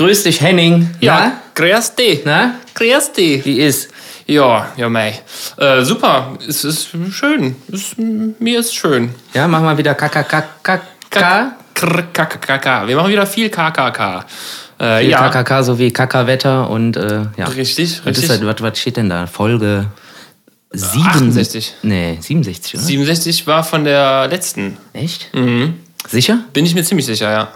Grüß dich, Henning. Ja, grüß dich. Na? Grüß dich. Wie ist? Ja, ja, mei. Äh, super, es ist schön. Es, mir ist schön. Ja, mach mal wieder KKKK. KKK. Wir machen wieder viel KKK. Äh, Viel ja, KKK sowie Kackerwetter und äh, ja. richtig, richtig. das, was, was steht denn da? Folge 7, 68. Nee, 67, oder? 67 war von der letzten. Echt? Mhm. Sicher? Bin ich mir ziemlich sicher, ja.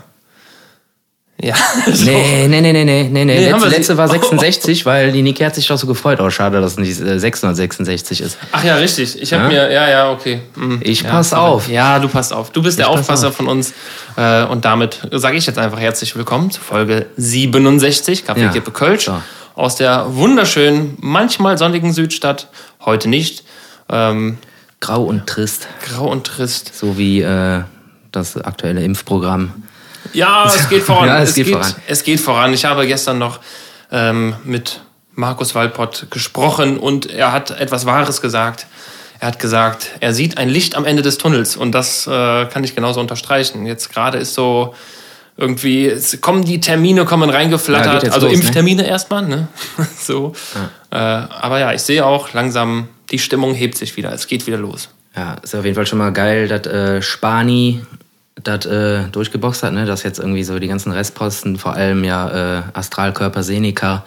Ja. so. Nee, nee, nee, nee, nee, nee, nee. Letzte, letzte war 66, weil die Niki hat sich doch so gefreut. Oh, schade, dass es nicht äh, 666 ist. Ach ja, richtig. Ich habe Ja? mir, ja, ja, okay. Mhm. Ich ja, pass auf. Ja, du passt auf. Du bist der Ich pass Aufpasser auf. von uns. Äh, und damit sage ich jetzt einfach herzlich willkommen zu Folge 67, Kaffee, Ja. Kippe, Kölsch. So. Aus der wunderschönen, manchmal sonnigen Südstadt. Heute nicht. Ähm, Grau und trist, grau und trist. so wie äh, das aktuelle Impfprogramm. Ja, es geht voran. Ja, es es, geht geht, voran. es geht voran. Ich habe gestern noch ähm, mit Markus Walpott gesprochen und er hat etwas Wahres gesagt. Er hat gesagt, er sieht ein Licht am Ende des Tunnels und das äh, kann ich genauso unterstreichen. Jetzt gerade ist so irgendwie, es kommen die Termine, kommen Ja, reingeflattert, jetzt also los, ne? Impftermine erstmal, ne? so. Äh, aber ja, ich sehe auch langsam, die Stimmung hebt sich wieder, es geht wieder los. Ja, ist auf jeden Fall schon mal geil, dass äh, Spani das äh, durchgeboxt hat, ne? dass jetzt irgendwie so die ganzen Restposten, vor allem ja äh, Astralkörper, Seneca,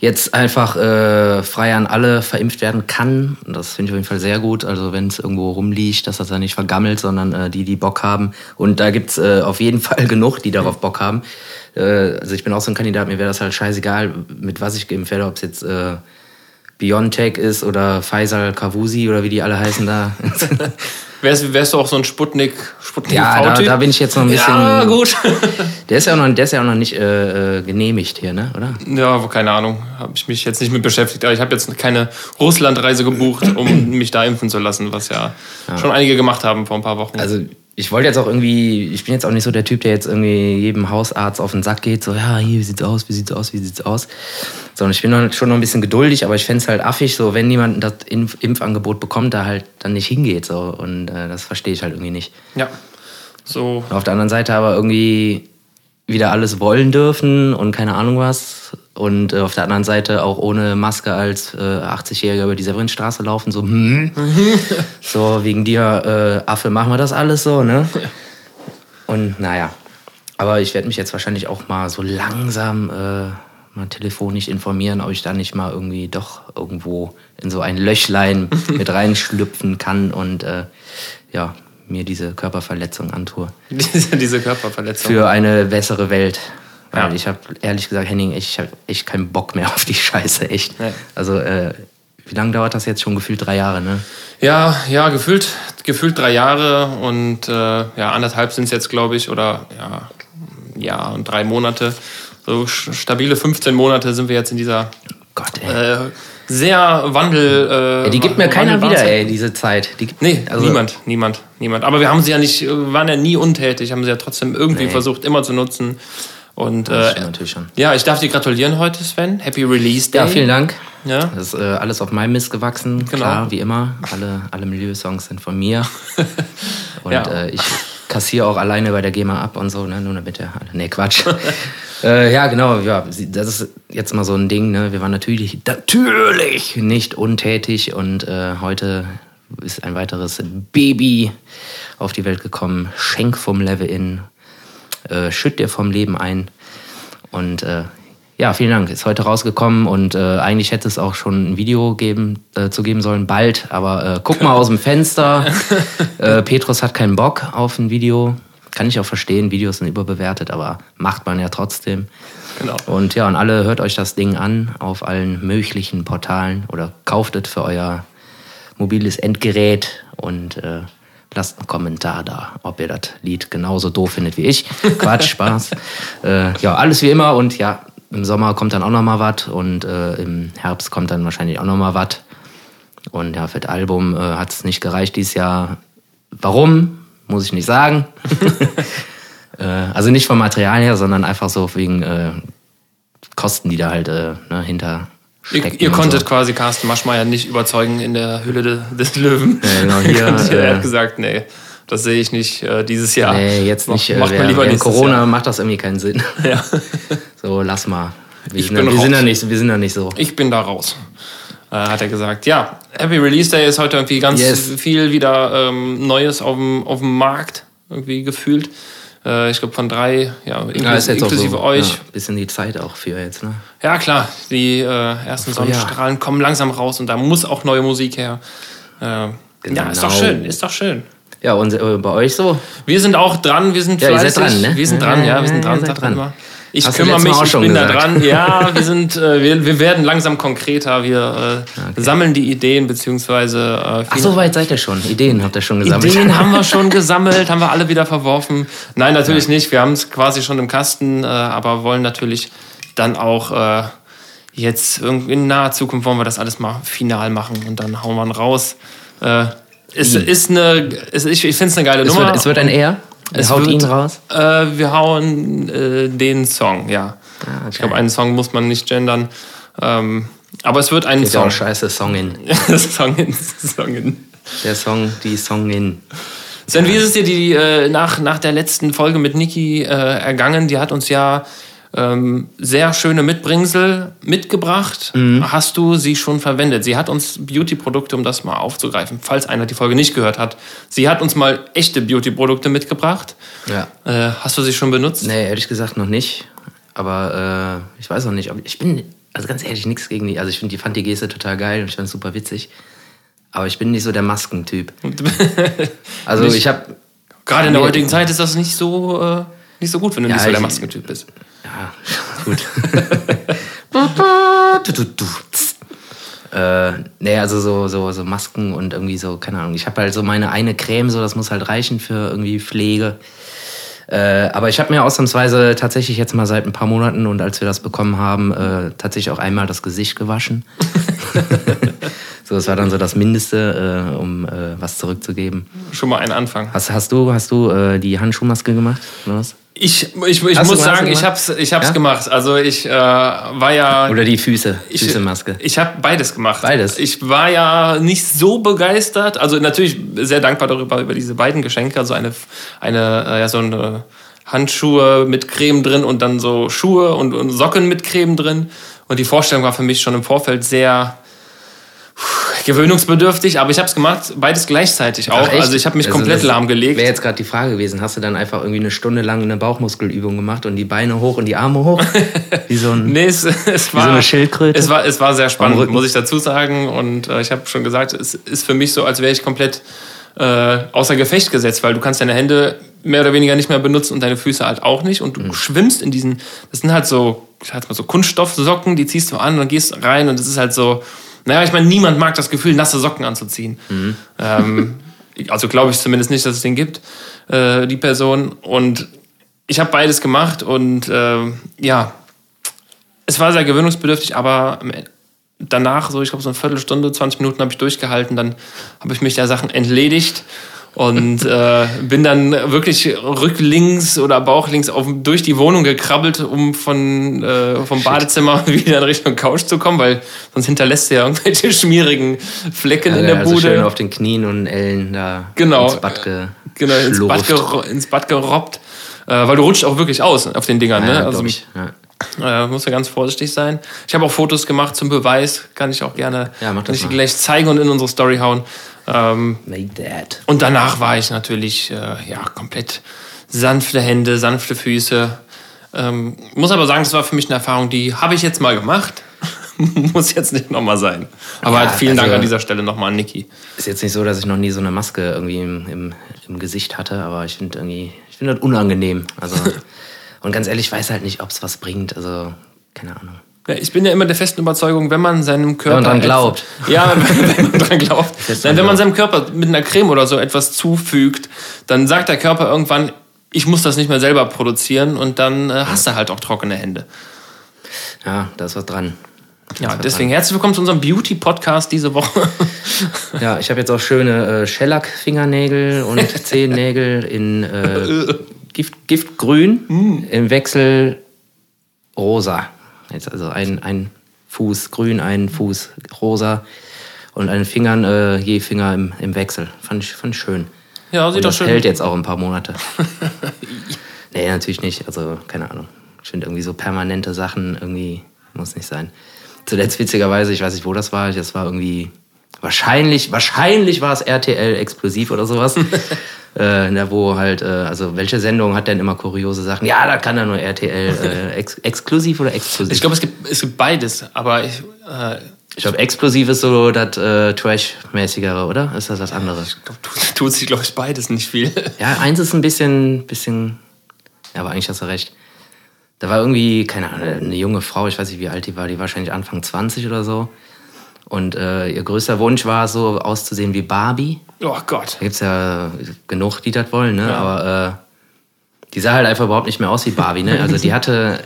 jetzt einfach äh, frei an alle verimpft werden kann. Und Das finde ich auf jeden Fall sehr gut. Also wenn es irgendwo rumliegt, dass das da nicht vergammelt, sondern äh, die, die Bock haben. Und da gibt's äh, auf jeden Fall genug, die darauf Bock haben. Äh, also ich bin auch so ein Kandidat, mir wäre das halt scheißegal, mit was ich geimpft werde, ob es jetzt... Äh, Biontech ist oder Faisal Kavusi oder wie die alle heißen da. Wärst, wärst du auch so ein Sputnik, Sputnik Ja, da, da bin ich jetzt noch ein bisschen. Ja, gut. Der ist ja auch noch, der ist ja auch noch nicht äh, äh, genehmigt hier, ne? Oder? Ja, keine Ahnung. Habe ich mich jetzt nicht mit beschäftigt. Aber ich habe jetzt keine Russlandreise gebucht, um mich da impfen zu lassen, was ja, schon einige gemacht haben vor ein paar Wochen. Also ich wollte jetzt auch irgendwie, ich bin jetzt auch nicht so der Typ, der jetzt irgendwie jedem Hausarzt auf den Sack geht, so ja, hier, wie sieht's aus, wie sieht's aus, wie sieht's aus. Sondern ich bin schon noch ein bisschen geduldig, aber ich fänd's halt affig, so wenn jemand das Impf Impfangebot bekommt, da halt dann nicht hingeht. So. Und äh, das verstehe ich halt irgendwie nicht. ja. So, Auf der anderen Seite aber irgendwie wieder alles wollen dürfen und keine Ahnung was. Und äh, auf der anderen Seite auch ohne Maske als äh, 80-Jähriger über die Severinstraße laufen, so, hm. so wegen dir, äh, Affe, machen wir das alles so, ne? Und naja, aber ich werde mich jetzt wahrscheinlich auch mal so langsam äh, mal telefonisch informieren, ob ich da nicht mal irgendwie doch irgendwo in so ein Löchlein mit reinschlüpfen kann und äh, ja, mir diese Körperverletzung antue diese, diese Körperverletzung. für eine bessere Welt. Weil Ja. ich habe ehrlich gesagt, Henning, ich habe echt keinen Bock mehr auf die Scheiße, echt. Nee. Also, äh, wie lange dauert das jetzt schon? Gefühlt drei Jahre, ne? Ja, ja, gefühlt, gefühlt drei Jahre und äh, ja, anderthalb sind es jetzt, glaube ich, oder ja, ja, und drei Monate. So stabile 15 Monate sind wir jetzt in dieser Gott, äh, sehr Wandel. Äh, Ey, die gibt mir keiner wieder, ey, diese Zeit. Die gibt, Nee, also, niemand, niemand, niemand. Aber wir haben sie ja nicht, waren ja nie untätig, haben sie ja trotzdem irgendwie Nee. versucht, immer zu nutzen. Und äh, stimmt natürlich schon. ja, ich darf dir gratulieren heute, Sven. Happy Release Day. Ja, vielen Dank. Ja. Das ist äh, alles auf meinem Mist gewachsen, Genau. klar, wie immer. Alle, alle Milieu-Songs sind von mir. Und Ja. äh, ich kassiere auch alleine bei der GEMA ab und so, ne? Nur damit der. Nee, Quatsch. äh, ja, genau, ja, das ist jetzt mal so ein Ding, ne? Wir waren natürlich, natürlich nicht untätig und äh, heute ist ein weiteres Baby auf die Welt gekommen. Schenk vom Level in, äh, schütt dir vom Leben ein. Und äh, ja, vielen Dank. Ist heute rausgekommen und äh, eigentlich hätte es auch schon ein Video geben, äh, zu geben sollen, bald. Aber äh, guck mal aus dem Fenster. äh, Petrus hat keinen Bock auf ein Video. Kann ich auch verstehen, Videos sind überbewertet, aber macht man ja trotzdem. Genau. Und ja, und alle hört euch das Ding an auf allen möglichen Portalen oder kauft es für euer mobiles Endgerät und äh, lasst einen Kommentar da, ob ihr das Lied genauso doof findet wie ich. Quatsch, Spaß. Äh, ja, alles wie immer und ja, im Sommer kommt dann auch noch mal was und äh, im Herbst kommt dann wahrscheinlich auch noch mal was. Und ja, für das Album äh, hat es nicht gereicht dieses Jahr. Warum? Muss ich nicht sagen. äh, also nicht vom Material her, sondern einfach so wegen äh, Kosten, die da halt äh, ne, hinter Ihr, ihr konntet so. quasi Carsten Maschmeyer nicht überzeugen in der Hülle de, des Löwen. Ja, genau, hier, er äh, hat gesagt, nee, das sehe ich nicht äh, dieses Jahr. Nee, jetzt nicht. Äh, Macht mal während lieber während Corona Jahr. macht das irgendwie keinen Sinn. Ja. So, lass mal. Wir, Ich sind, bin da, wir, sind, da nicht, wir sind da nicht so. Ich bin da raus. Äh, hat er gesagt. Ja, Happy Release Day ist heute irgendwie ganz Yes. viel wieder ähm, Neues auf dem, auf dem Markt irgendwie gefühlt. Äh, ich glaube von drei, ja, inklusive, Ja, inklusive so, euch. Ja, bisschen die Zeit auch für jetzt, ne? Ja, klar, die äh, ersten so, ja. Sonnenstrahlen kommen langsam raus und da muss auch neue Musik her. Äh, Ja, ist doch Genau. schön, ist doch schön. Ja, und äh, bei euch so? Wir sind auch dran, wir sind Ja, ihr seid fleißig. dran, ne? Wir sind dran, ja, wir sind Ja, dran. man dran. Ich Hast kümmere mich, ich bin da gesagt. dran. Ja, wir sind, äh, wir, wir werden langsam konkreter. Wir äh, sammeln die Ideen beziehungsweise äh, Ach, so weit seid ihr schon. Ideen habt ihr schon gesammelt. Ideen haben wir schon gesammelt, haben wir alle wieder verworfen. Nein, natürlich nicht. Wir haben es quasi schon im Kasten, äh, aber wollen natürlich dann auch äh, jetzt in naher Zukunft wollen wir das alles mal final machen und dann hauen wir ihn raus. Äh, es ist eine, es, ich, ich finde es eine geile es, Nummer. wird, es wird ein R. Es haut wird- ihn raus. Äh, wir hauen äh, den Song, ja. Ah, Ich glaube, einen Song muss man nicht gendern. Ähm, aber es wird ein ja Song. auch scheiße Songin. Songin, Songin. Der Song, die Songin. Sven, wie ist es dir die, äh, nach, nach der letzten Folge mit Niki äh, ergangen? Die hat uns ja ähm, sehr schöne Mitbringsel mitgebracht. Mhm. Hast du sie schon verwendet? Sie hat uns Beauty-Produkte, um das mal aufzugreifen, falls einer die Folge nicht gehört hat. Sie hat uns mal echte Beauty-Produkte mitgebracht. Ja. Äh, hast du sie schon benutzt? Nee, ehrlich gesagt noch nicht. Aber äh, ich weiß auch nicht. ob- Ich bin, also ganz ehrlich, nichts gegen die. Also ich finde, die fand die Geste total geil und ich fand es super witzig. Aber ich bin nicht so der Maskentyp. Also ich habe Gerade in der heutigen Zeit ist das nicht so, äh, nicht so gut, wenn du Ja, nicht so der Maskentyp bist. Ja, gut. Äh, nee, also so, so, so Masken und irgendwie so, keine Ahnung. Ich habe halt so meine eine Creme, so das muss halt reichen für irgendwie Pflege. Äh, aber ich habe mir ausnahmsweise tatsächlich jetzt mal seit ein paar Monaten und als wir das bekommen haben, äh, tatsächlich auch einmal das Gesicht gewaschen. so, das war dann so das Mindeste, äh, um äh, was zurückzugeben. Schon mal ein Anfang. Hast, hast du, hast du äh, die Handschuhmaske gemacht? Oder was? Ich, ich, ich Hast muss sagen, ich hab's, ich hab's Ja? gemacht. Also ich äh, war ja. Oder die Füße, Ich, Füßemaske. ich habe beides gemacht. Beides? Ich war ja nicht so begeistert. Also natürlich sehr dankbar darüber, über diese beiden Geschenke. Also eine, eine äh, ja, so eine Handschuhe mit Creme drin und dann so Schuhe und, und Socken mit Creme drin. Und die Vorstellung war für mich schon im Vorfeld sehr gewöhnungsbedürftig, aber ich habe es gemacht, beides gleichzeitig auch. Also ich habe mich Also komplett lahmgelegt. Wäre jetzt gerade die Frage gewesen, hast du dann einfach irgendwie eine Stunde lang eine Bauchmuskelübung gemacht und die Beine hoch und die Arme hoch? Wie so ein. Nee, es, es war, eine Schildkröte? Es war, es war sehr spannend, muss ich dazu sagen. Und äh, ich habe schon gesagt, es ist für mich so, als wäre ich komplett äh, außer Gefecht gesetzt, weil du kannst deine Hände mehr oder weniger nicht mehr benutzen und deine Füße halt auch nicht. Und du Mhm. schwimmst in diesen, das sind halt so, ich sag mal so Kunststoffsocken, die ziehst du an und gehst rein und es ist halt so, naja, ich meine, niemand mag das Gefühl, nasse Socken anzuziehen. Mhm. Ähm, also glaube ich zumindest nicht, dass es den gibt, äh, die Person. Und ich habe beides gemacht und äh, ja, es war sehr gewöhnungsbedürftig, aber danach, so ich glaube so eine Viertelstunde, 20 Minuten habe ich durchgehalten, dann habe ich mich der Sachen entledigt und äh, bin dann wirklich rücklinks oder bauchlinks auf, durch die Wohnung gekrabbelt, um von, äh, vom Badezimmer wieder in Richtung Couch zu kommen, weil sonst hinterlässt du ja irgendwelche schmierigen Flecken in der also Bude. schön auf den Knien und Ellen da Genau. ins Bad ge genau, ins Bad, ins Bad gerobbt. Äh, weil du rutscht auch wirklich aus auf den Dingern. Ja, ne? Also, ich. Ja. Äh, muss ja ganz vorsichtig sein. Ich habe auch Fotos gemacht zum Beweis. Kann ich auch gerne Ja, mach das gleich zeigen und in unsere Story hauen. Ähm, Make that. und danach war ich natürlich äh, ja, komplett sanfte Hände, sanfte Füße. Ähm, muss aber sagen, es war für mich eine Erfahrung, die habe ich jetzt mal gemacht. muss jetzt nicht nochmal sein. Aber Ja, halt vielen Dank also- an dieser Stelle nochmal an Niki. Ist jetzt nicht so, dass ich noch nie so eine Maske irgendwie im, im, im Gesicht hatte, aber ich finde irgendwie, ich finde das unangenehm. Also, und ganz ehrlich, ich weiß halt nicht, ob es was bringt. Also, keine Ahnung. Ja, ich bin ja immer der festen Überzeugung, wenn man seinem Körper. Wenn man dran etwas- glaubt. Ja, wenn man dran glaubt. Dran wenn man seinem Körper mit einer Creme oder so etwas zufügt, dann sagt der Körper irgendwann, ich muss das nicht mehr selber produzieren und dann äh, hast du halt auch trockene Hände. Ja, da ist was dran. Ja, deswegen herzlich willkommen zu unserem Beauty-Podcast diese Woche. Ja, ich habe jetzt auch schöne äh, Shellac-Fingernägel und Zehennägel in äh, Gift, Giftgrün Mm. im Wechsel rosa. Jetzt also ein, ein Fuß grün, ein Fuß rosa und den Fingern äh, je Finger im, im Wechsel. Fand ich, fand ich schön. Ja, sieht Und doch das schön hält jetzt auch ein paar Monate. nee, natürlich nicht. Also, keine Ahnung. Ich finde irgendwie so permanente Sachen irgendwie muss nicht sein. Zuletzt witzigerweise, ich weiß nicht, wo das war, das war irgendwie wahrscheinlich, wahrscheinlich war es RTL explosiv oder sowas. äh, da wo halt, äh, also welche Sendung hat denn immer kuriose Sachen? Ja, da kann er nur RTL äh, ex exklusiv oder exklusiv. Ich glaube, es gibt, es gibt beides, aber ich. Äh, ich glaube, explosiv ist so das äh, Trash-mäßigere, oder? Ist das was anderes? Ich glaube, tut, tut sich, glaube ich, beides nicht viel. Ja, eins ist ein bisschen, bisschen. Ja, aber eigentlich hast du recht. Da war irgendwie, keine Ahnung, eine junge Frau, ich weiß nicht, wie alt die war, die wahrscheinlich Anfang 20 oder so. Und äh, ihr größter Wunsch war so auszusehen wie Barbie. Oh Gott. Da gibt es ja genug, die das wollen, ne? Ja. Aber äh, die sah halt einfach überhaupt nicht mehr aus wie Barbie, ne? Also die hatte.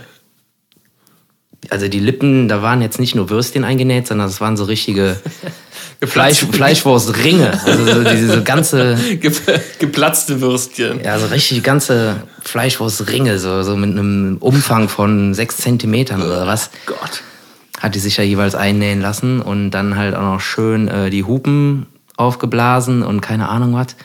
Also die Lippen, da waren jetzt nicht nur Würstchen eingenäht, sondern es waren so richtige Fleisch, Fleischwurstringe. Also so diese ganze. Geplatzte Würstchen. Ja, so richtig ganze Fleischwurstringe, so, so mit einem Umfang von sechs Zentimetern oder was. Oh Gott. Hat die sich ja jeweils einnähen lassen und dann halt auch noch schön äh, die Hupen aufgeblasen und keine Ahnung was.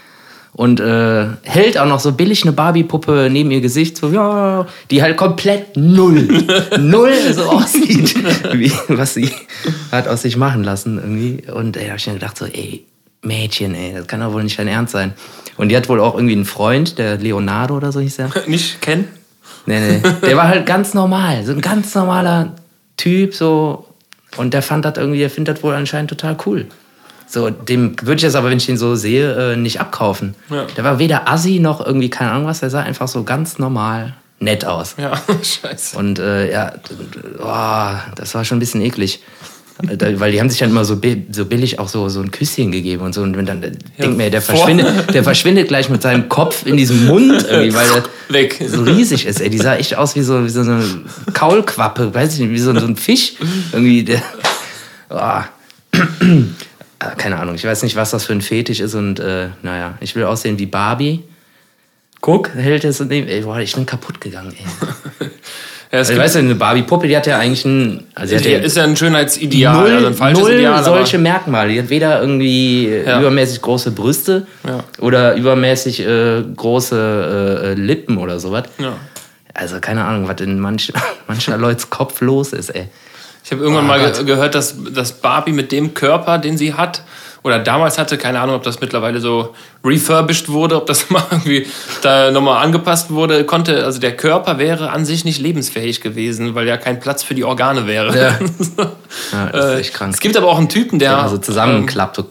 Und äh, hält auch noch so billig eine Barbie-Puppe neben ihr Gesicht, so, ja, die halt komplett null, null so aussieht, wie, was sie hat aus sich machen lassen irgendwie. Und da habe ich mir gedacht, so, ey, Mädchen, ey, das kann doch wohl nicht dein Ernst sein. Und die hat wohl auch irgendwie einen Freund, der Leonardo oder so hieß er. Nicht kennen? Nee, nee. Der war halt ganz normal, so ein ganz normaler Typ, so. Und der fand das irgendwie, der findet das wohl anscheinend total cool. So, dem würde ich jetzt aber, wenn ich den so sehe, äh, nicht abkaufen. Ja. Der war weder assi noch irgendwie, keine Ahnung was, der sah einfach so ganz normal nett aus. Ja, scheiße. Und äh, ja, oh, das war schon ein bisschen eklig. Weil die haben sich dann immer so, so billig auch so, so ein Küsschen gegeben und so. Und dann ja, denkt mir, der verschwindet, der verschwindet gleich mit seinem Kopf in diesem Mund irgendwie, weil er Weg. so riesig ist. Ey. Die sah echt aus wie so, wie so eine Kaulquappe, weiß ich nicht, wie so, so ein Fisch. Irgendwie, der. Oh. Äh, keine Ahnung, ich weiß nicht, was das für ein Fetisch ist und äh, naja, ich will aussehen wie Barbie. Guck, hält es und ey, boah, ich bin kaputt gegangen, ey. ja, also, weißt du, eine Barbie-Puppe, die hat ja eigentlich ein. Also die ist ja ein Schönheitsideal, null, also ein falsches null Ideal. solche Merkmale. Die hat weder irgendwie ja. übermäßig große Brüste ja. oder übermäßig äh, große äh, Lippen oder sowas. Ja. Also keine Ahnung, was in manch, mancher Leuts Kopf los ist, ey. Ich habe irgendwann oh, mal Gott. gehört, dass, dass Barbie mit dem Körper, den sie hat, oder damals hatte, keine Ahnung, ob das mittlerweile so refurbished wurde, ob das mal irgendwie da nochmal angepasst wurde, konnte, also der Körper wäre an sich nicht lebensfähig gewesen, weil ja kein Platz für die Organe wäre. Ja, ja das ist echt krank. Es gibt aber auch einen Typen, der. Ja, so zusammenklappt.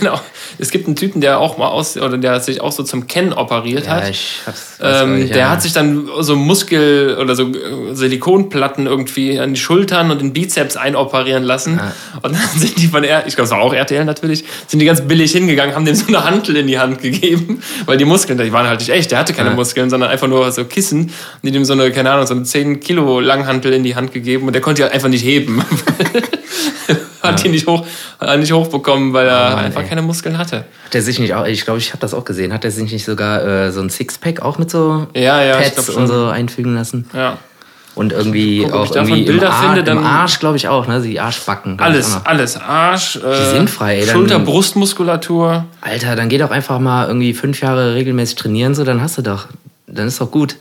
Genau. Es gibt einen Typen, der auch mal aus, oder der sich auch so zum Kennen operiert ja, hat. Ich hab's, ähm, der ja. hat sich dann so Muskel- oder so Silikonplatten irgendwie an die Schultern und den Bizeps einoperieren lassen. Ja. Und dann sind die von R, ich glaube, es war auch RTL natürlich, sind die ganz billig hingegangen, haben dem so eine Hantel in die Hand gegeben, weil die Muskeln, die waren halt nicht echt. Der hatte keine Muskeln, sondern einfach nur so Kissen. Und die dem so eine, keine Ahnung, so eine 10 Kilo Langhantel in die Hand gegeben und der konnte die halt einfach nicht heben. hat ja. die nicht, hoch, nicht hochbekommen, weil er oh Mann, einfach ey. keine Muskeln hatte. Hat er sich nicht auch, ich glaube, ich habe das auch gesehen, hat er sich nicht sogar äh, so ein Sixpack auch mit so ja, ja, Pads und so einfügen lassen? Ja. Und irgendwie Guck, auch irgendwie Bilder im, Ar finde, dann im Arsch, glaube ich auch, ne? Die Arschbacken. Alles, alles. Arsch, äh, Die sind frei. Schulter, Brustmuskulatur. Alter, dann geh doch einfach mal irgendwie fünf Jahre regelmäßig trainieren, so, dann hast du doch. Dann ist doch gut.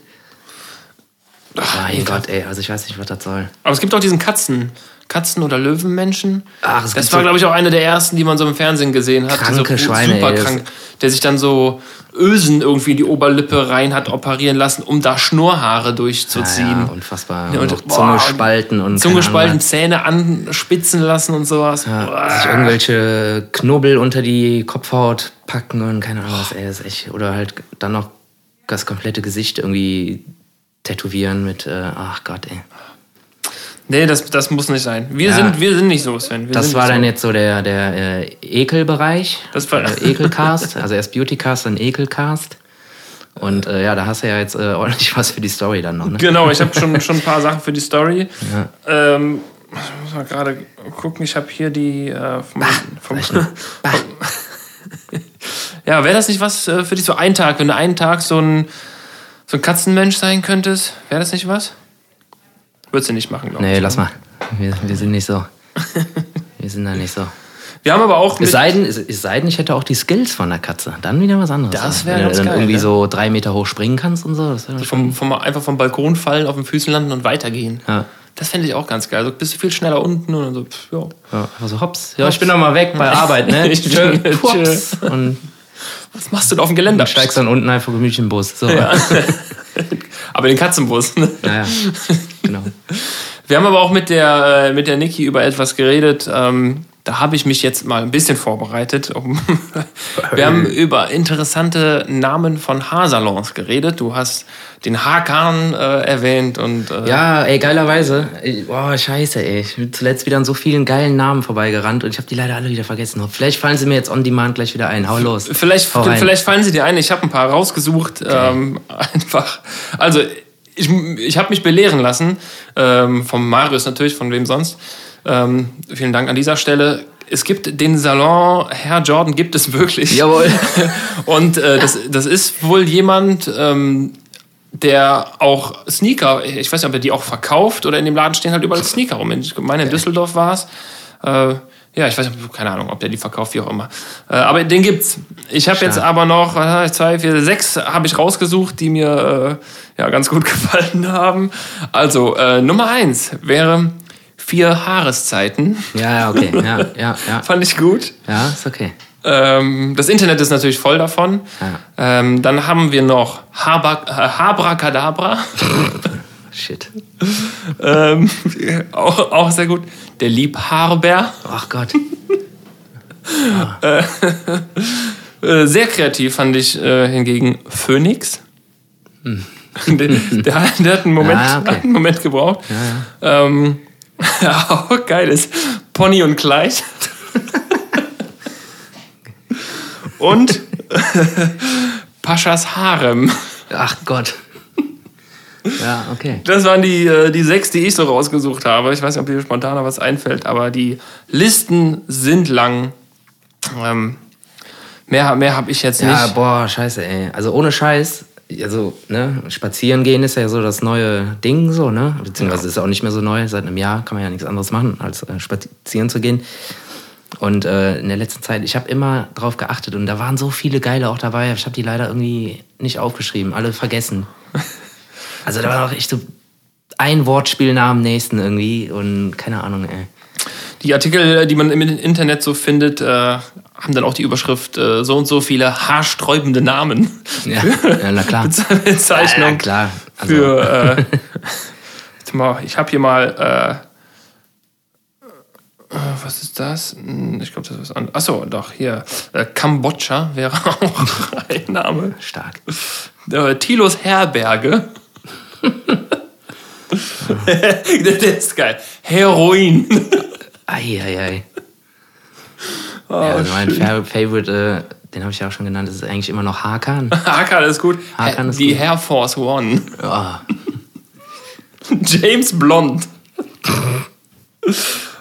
Ach, mein Gott, ey, also ich weiß nicht, was das soll. Aber es gibt auch diesen Katzen. Katzen- oder Löwenmenschen. Ach, es das war, so glaube ich, auch eine der ersten, die man so im Fernsehen gesehen hat. Kranke so Schweine, super krank. Der sich dann so Ösen irgendwie in die Oberlippe rein hat operieren lassen, um da Schnurrhaare durchzuziehen. Ja, ja unfassbar. Ja, und, und Zunge spalten und. Zunge spalten, Zähne anspitzen lassen und sowas. Ja, sich irgendwelche Knubbel unter die Kopfhaut packen und keine Ahnung was, ey, ist echt. Oder halt dann noch das komplette Gesicht irgendwie tätowieren mit, äh, ach Gott, ey. Nee, das, das muss nicht sein. Wir, ja. sind, wir sind nicht so, Sven. Wir das war dann so. jetzt so der, der äh, Ekelbereich. Das war äh, Ekelcast. also erst Beautycast, dann Ekelcast. Und äh, ja, da hast du ja jetzt äh, ordentlich was für die Story dann noch. Ne? Genau, ich habe schon, schon ein paar Sachen für die Story. Ja. Ähm, ich muss mal gerade gucken, ich habe hier die äh, vom, vom, vom Ja, wäre das nicht was äh, für dich so ein Tag, wenn du einen Tag so ein, so ein Katzenmensch sein könntest? Wäre das nicht was? Würdest du nicht machen, glaube nee, ich. Nee, lass mal. Wir, wir sind nicht so. wir sind da nicht so. Wir haben aber auch. Es sei, denn, es, es sei denn, ich hätte auch die Skills von der Katze. Dann wieder was anderes. Das wär Wenn ganz du dann geil, irgendwie ne? so drei Meter hoch springen kannst und so. Das schon, vom, vom, einfach vom Balkon fallen, auf den Füßen landen und weitergehen. ja. Das fände ich auch ganz geil. So bist du viel schneller unten und so, pff, ja. Ja, einfach so hops. Ja, ich bin noch mal weg bei Arbeit, ne? Ich Tschö, bin- Pups. Und Was machst du da auf dem Geländer? steigst dann unten einfach gemütlich im Bus. So. Ja. Aber den Katzenbus. Ne? ja, genau. Wir haben aber auch mit der, äh, mit der Niki über etwas geredet. Ähm, da habe ich mich jetzt mal ein bisschen vorbereitet. Wir haben über interessante Namen von Haarsalons geredet. Du hast den Haarkahn äh, erwähnt und äh, Ja, ey, geilerweise. Boah, scheiße, ey. Ich bin zuletzt wieder an so vielen geilen Namen vorbeigerannt und ich habe die leider alle wieder vergessen. Vielleicht fallen sie mir jetzt on demand gleich wieder ein. Hau los. Vielleicht, Hau vielleicht fallen sie dir ein. Ich habe ein paar rausgesucht. Ähm, einfach. Also, ich, ich habe mich belehren lassen. Ähm, vom Marius natürlich, von wem sonst. Ähm, vielen Dank an dieser Stelle. Es gibt den Salon Herr Jordan, gibt es wirklich. Jawohl. Und äh, das, das ist wohl jemand, ähm, der auch Sneaker, ich weiß nicht, ob er die auch verkauft oder in dem Laden stehen halt überall Sneaker rum. Ich meine, in Düsseldorf war es. Äh, ja, ich weiß nicht, keine Ahnung, ob der die verkauft, wie auch immer. Äh, aber den gibt's. Ich habe jetzt aber noch äh, zwei, vier, sechs habe ich rausgesucht, die mir äh, ja ganz gut gefallen haben. Also äh, Nummer eins wäre vier Haareszeiten. Ja, ja, okay. Ja, ja, ja. Fand ich gut. Ja, ist okay. Ähm, das Internet ist natürlich voll davon. Ja. Ähm, dann haben wir noch Habra äh, Habracadabra. Shit. ähm, auch, auch sehr gut. Der Liebhaber. Ach Gott. Äh, sehr kreativ fand ich äh, hingegen Phoenix. der, der, der hat einen Moment, Hm. Ah, okay. einen Moment gebraucht. Ähm, auch geil ist Pony und Kleid. und Paschas Harem. Ach Gott. Ja, okay. Das waren die, äh, die sechs, die ich so rausgesucht habe. Ich weiß nicht, ob dir spontan was einfällt, aber die Listen sind lang. Ähm, mehr mehr habe ich jetzt Ja, nicht. boah, scheiße, ey. Also ohne Scheiß, also, ne, spazieren gehen ist ja so das neue Ding, so, ne? Beziehungsweise ist auch nicht mehr so neu. Seit einem Jahr kann man ja nichts anderes machen, als äh, spazieren zu gehen. Und äh, in der letzten Zeit, ich habe immer drauf geachtet und da waren so viele geile auch dabei. Ich habe die leider irgendwie nicht aufgeschrieben, alle vergessen. Also da war auch echt so ein Wortspiel nach dem nächsten irgendwie und keine Ahnung, ey. Die Artikel, die man im Internet so findet, äh, haben dann auch die Überschrift äh, so und so viele haarsträubende Namen. Ja, ja na klar. Bezeichnung. Ja, ja, klar. Also, Für, äh, ich habe hier mal, äh, äh, was ist das? Hm, Ich glaube, das ist was anderes. Achso, doch, hier. Äh, Kambodscha wäre auch ein Name. stark. Tilos Herberge. das ist geil. Heroin. Eieiei. Oh, ja, also mein Fa- Favorite, äh, den habe ich ja auch schon genannt, das ist eigentlich immer noch Hakan. Hakan ist gut. Hakan ist Die gut. Air Force One. Oh, James Blond. oh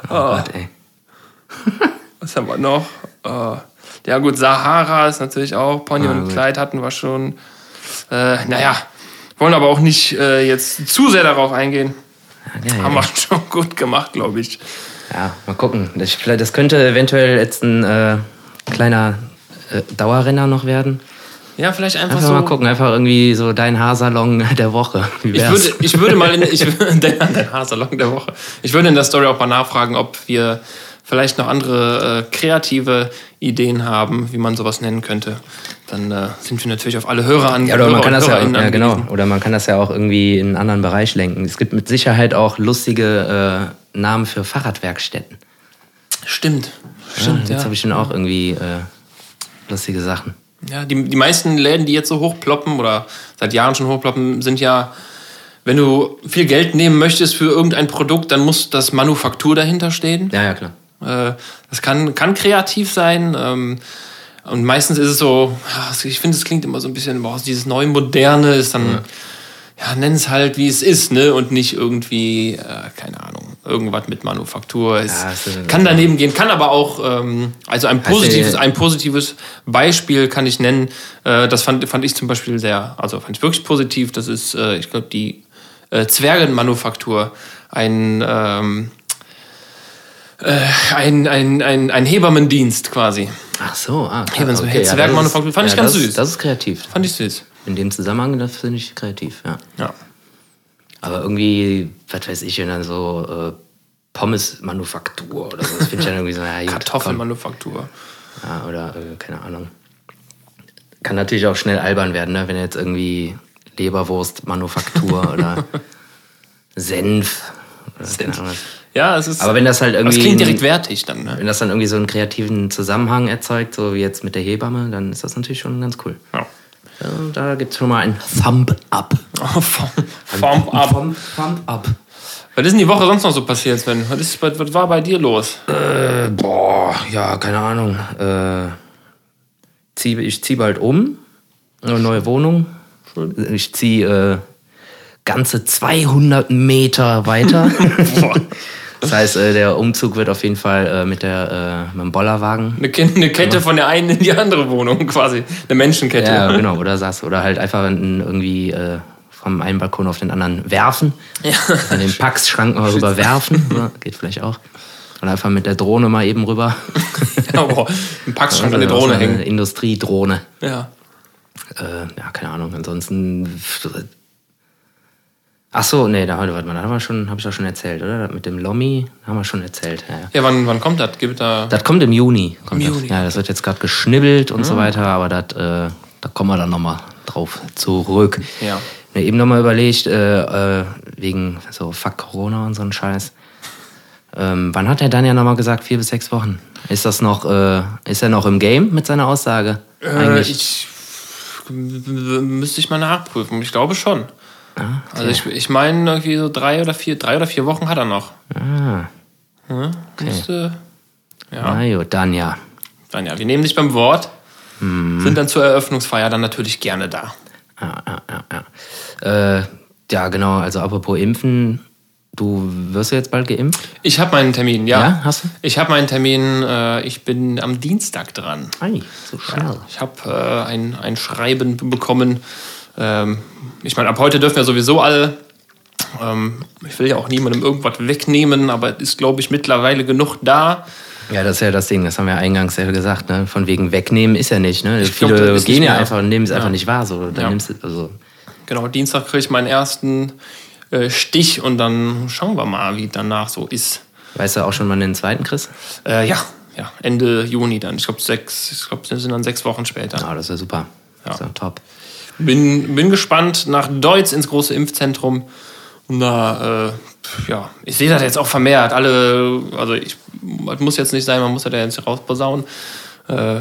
Gott, ey. Was haben wir noch? Äh, ja gut, Sahara ist natürlich auch. Pony Ah, und gut. Kleid hatten wir schon. Äh, naja, wollen aber auch nicht äh, jetzt zu sehr darauf eingehen. Ja, ja, Haben wir schon gut gemacht, glaube ich. Ja, mal gucken. Das, vielleicht- das könnte eventuell jetzt ein äh, kleiner äh, Dauerrenner noch werden. Ja, vielleicht einfach, Einfach so. mal gucken, einfach irgendwie so dein Haarsalon der Woche. Ich würde, ich würde mal in ich, der, der Haarsalon der Woche. Ich würde in der Story auch mal nachfragen, ob wir vielleicht noch andere äh, kreative Ideen haben, wie man sowas nennen könnte. Dann äh, sind wir natürlich auf alle Hörer an. Ja, oder Hörer man kann das ja, ja genau, angewiesen. oder man kann das ja auch irgendwie in einen anderen Bereich lenken. Es gibt mit Sicherheit auch lustige äh, Namen für Fahrradwerkstätten. Stimmt. Ja, Stimmt, jetzt ja. habe ich schon auch irgendwie äh, lustige Sachen. Ja, die, die meisten Läden, die jetzt so hochploppen oder seit Jahren schon hochploppen, sind ja, wenn du viel Geld nehmen möchtest für irgendein Produkt, dann muss das Manufaktur dahinter stehen. Ja, ja, klar. Äh, Das kann, kann kreativ sein. ähm, Und meistens ist es so, ja, ich finde, es klingt immer so ein bisschen, boah, dieses neu Moderne ist dann, ja, nenn es halt, wie es ist, ne? Und nicht irgendwie, äh, keine Ahnung, irgendwas mit Manufaktur. Es Ja, kann daneben gehen, kann aber auch, ähm, also ein positives, ja- ein positives Beispiel kann ich nennen. Äh, das fand, fand ich zum Beispiel sehr, also fand ich wirklich positiv. Das ist, äh, ich glaube, die äh, Zwergenmanufaktur. Ein, ähm, Äh, ein, ein, ein, ein Hebammendienst quasi. Ach so, ah. So okay, Hetzwerkmanufaktur. Fand ich ganz das, süß. Das ist kreativ. Fand ich süß. In dem Zusammenhang, das finde ich kreativ, ja. Ja. Aber irgendwie, was weiß ich, wenn dann so äh, Pommes-Manufaktur oder so, das finde ich dann irgendwie so, ja. Kartoffelmanufaktur. Ja, oder äh, keine Ahnung. Kann natürlich auch schnell albern werden, ne? wenn jetzt irgendwie Leberwurst-Manufaktur oder Senf. Oder Ahnung. Ja, es ist. Aber wenn das halt irgendwie. es klingt direkt wertig dann, ne? Wenn das dann irgendwie so einen kreativen Zusammenhang erzeugt, so wie jetzt mit der Hebamme, dann ist das natürlich schon ganz cool. Ja. Da gibt es schon mal ein Thumb Up. Oh, Form ab. Thumb, Thumb Up. Was ist denn die Woche sonst noch so passiert, Sven? Was, ist, was, was war bei dir los? Äh, boah, ja, keine Ahnung. Äh, zieh, ich ziehe bald um. Eine neue Wohnung. Ich ziehe äh, ganze 200 Meter weiter. das heißt, äh, der Umzug wird auf jeden Fall äh, mit, der, äh, mit dem Bollerwagen. Eine, eine Kette von der einen in die andere Wohnung quasi. Eine Menschenkette. Ja, genau. Oder saß. Oder halt einfach irgendwie äh, vom einen Balkon auf den anderen werfen. Ja. An den Packschrank mal rüber werfen. So, geht vielleicht auch. Und einfach mit der Drohne mal eben rüber. Ja, boah, ein Packschrank an der Also Drohne hängen. Industriedrohne. Ja. Äh, ja, keine Ahnung. Ansonsten. Ach so, nee, da, warte mal, da haben wir schon, habe ich doch schon erzählt, oder? Mit dem Lommi haben wir schon erzählt. Ja, ja. Ja, wann, wann kommt das? Gibt da. Das kommt im Juni. Kommt Im das. Juni. Ah. Ja, das wird jetzt gerade geschnibbelt und so weiter, aber das, äh, da kommen wir dann nochmal drauf zurück. Ja. Mir eben nochmal überlegt, äh, äh, wegen so Fuck Corona und so ein Scheiß. Ähm, wann hat er dann ja nochmal gesagt, vier bis sechs Wochen? Ist das noch, äh, ist er noch im Game mit seiner Aussage? Äh, ich m- müsste ich mal nachprüfen. Ich glaube schon. Ah, Also ich, ich meine irgendwie so drei oder vier, drei oder vier Wochen hat er noch. ah, Hm? Müsste, ja. na gut, dann ja. Dann ja, wir nehmen dich beim Wort. Mhm. Sind dann zur Eröffnungsfeier dann natürlich gerne da. Ja, ja, ja, ja. Äh, ja, genau, also apropos Impfen, du wirst ja jetzt bald geimpft? Ich habe meinen Termin, ja. Ja, hast du? Ich habe meinen Termin, äh, ich bin am Dienstag dran. Ei, so schnell. Ich habe äh, ein, ein Schreiben bekommen. Ähm, ich meine, ab heute dürfen wir sowieso alle. Ähm, ich will ja auch niemandem irgendwas wegnehmen, aber es ist, glaube ich, mittlerweile genug da. Ja, das ist ja das Ding, das haben wir eingangs ja gesagt, ne? Von wegen wegnehmen ist ja nicht, ne? Ich Viele gehen ja einfach und nehmen es einfach Ja. nicht wahr. So. Dann Ja. nimmst du, also, Genau, Dienstag kriege ich meinen ersten äh, Stich und dann schauen wir mal, wie danach so ist. weißt du auch schon, wann den zweiten kriegst? Äh, ja, ja, Ende Juni dann. Ich glaube, sechs, ich glaube, sind dann sechs Wochen später. Ah, das ist ja super. Ja. Das ist ja top. Bin, bin gespannt nach Deutz ins große Impfzentrum. Und da, äh, ja, ich sehe das jetzt auch vermehrt. Alle, also ich, das muss jetzt nicht sein, man muss das ja jetzt rausposaunen. Äh,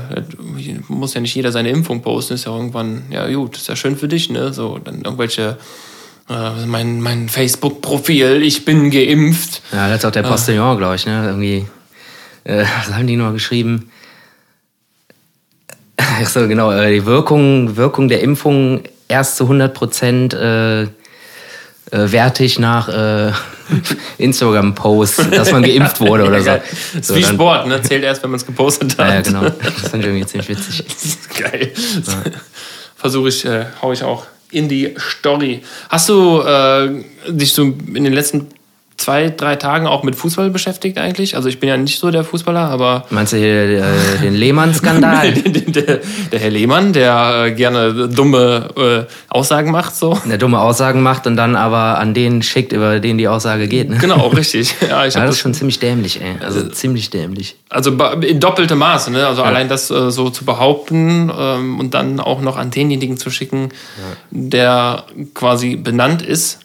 muss ja nicht jeder seine Impfung posten, ist ja irgendwann, ja gut, ist ja schön für dich, ne? So, dann irgendwelche, äh, mein, mein Facebook-Profil, ich bin geimpft. Ja, das ist auch der Postillon, glaube ich, ne? Irgendwie, äh, was haben die noch geschrieben? Ach so, genau, äh, die Wirkung, Wirkung der Impfung erst zu 100 Prozent äh, äh, wertig nach äh, Instagram-Posts, dass man geimpft wurde oder so. Das ist so wie Sport, ne? Zählt erst, wenn man es gepostet hat. Ja, genau. Das fand ich irgendwie ziemlich witzig. Das ist geil. Versuche ich, äh, hau ich auch in die Story. Hast du äh, dich so in den letzten zwei, drei Tagen auch mit Fußball beschäftigt eigentlich? Also ich bin ja nicht so der Fußballer, aber Meinst du hier äh, den Lehmann-Skandal? der, der Herr Lehmann, der äh, gerne dumme äh, Aussagen macht, so. der dumme Aussagen macht und dann aber an den schickt, über den die Aussage geht. Ne? Genau, richtig. Ja, ich Ja, das ist schon ziemlich dämlich, ey. Also ziemlich dämlich. Also in doppeltem Maße, ne? Also allein das äh, so zu behaupten ähm, und dann auch noch an denjenigen zu schicken, der quasi benannt ist.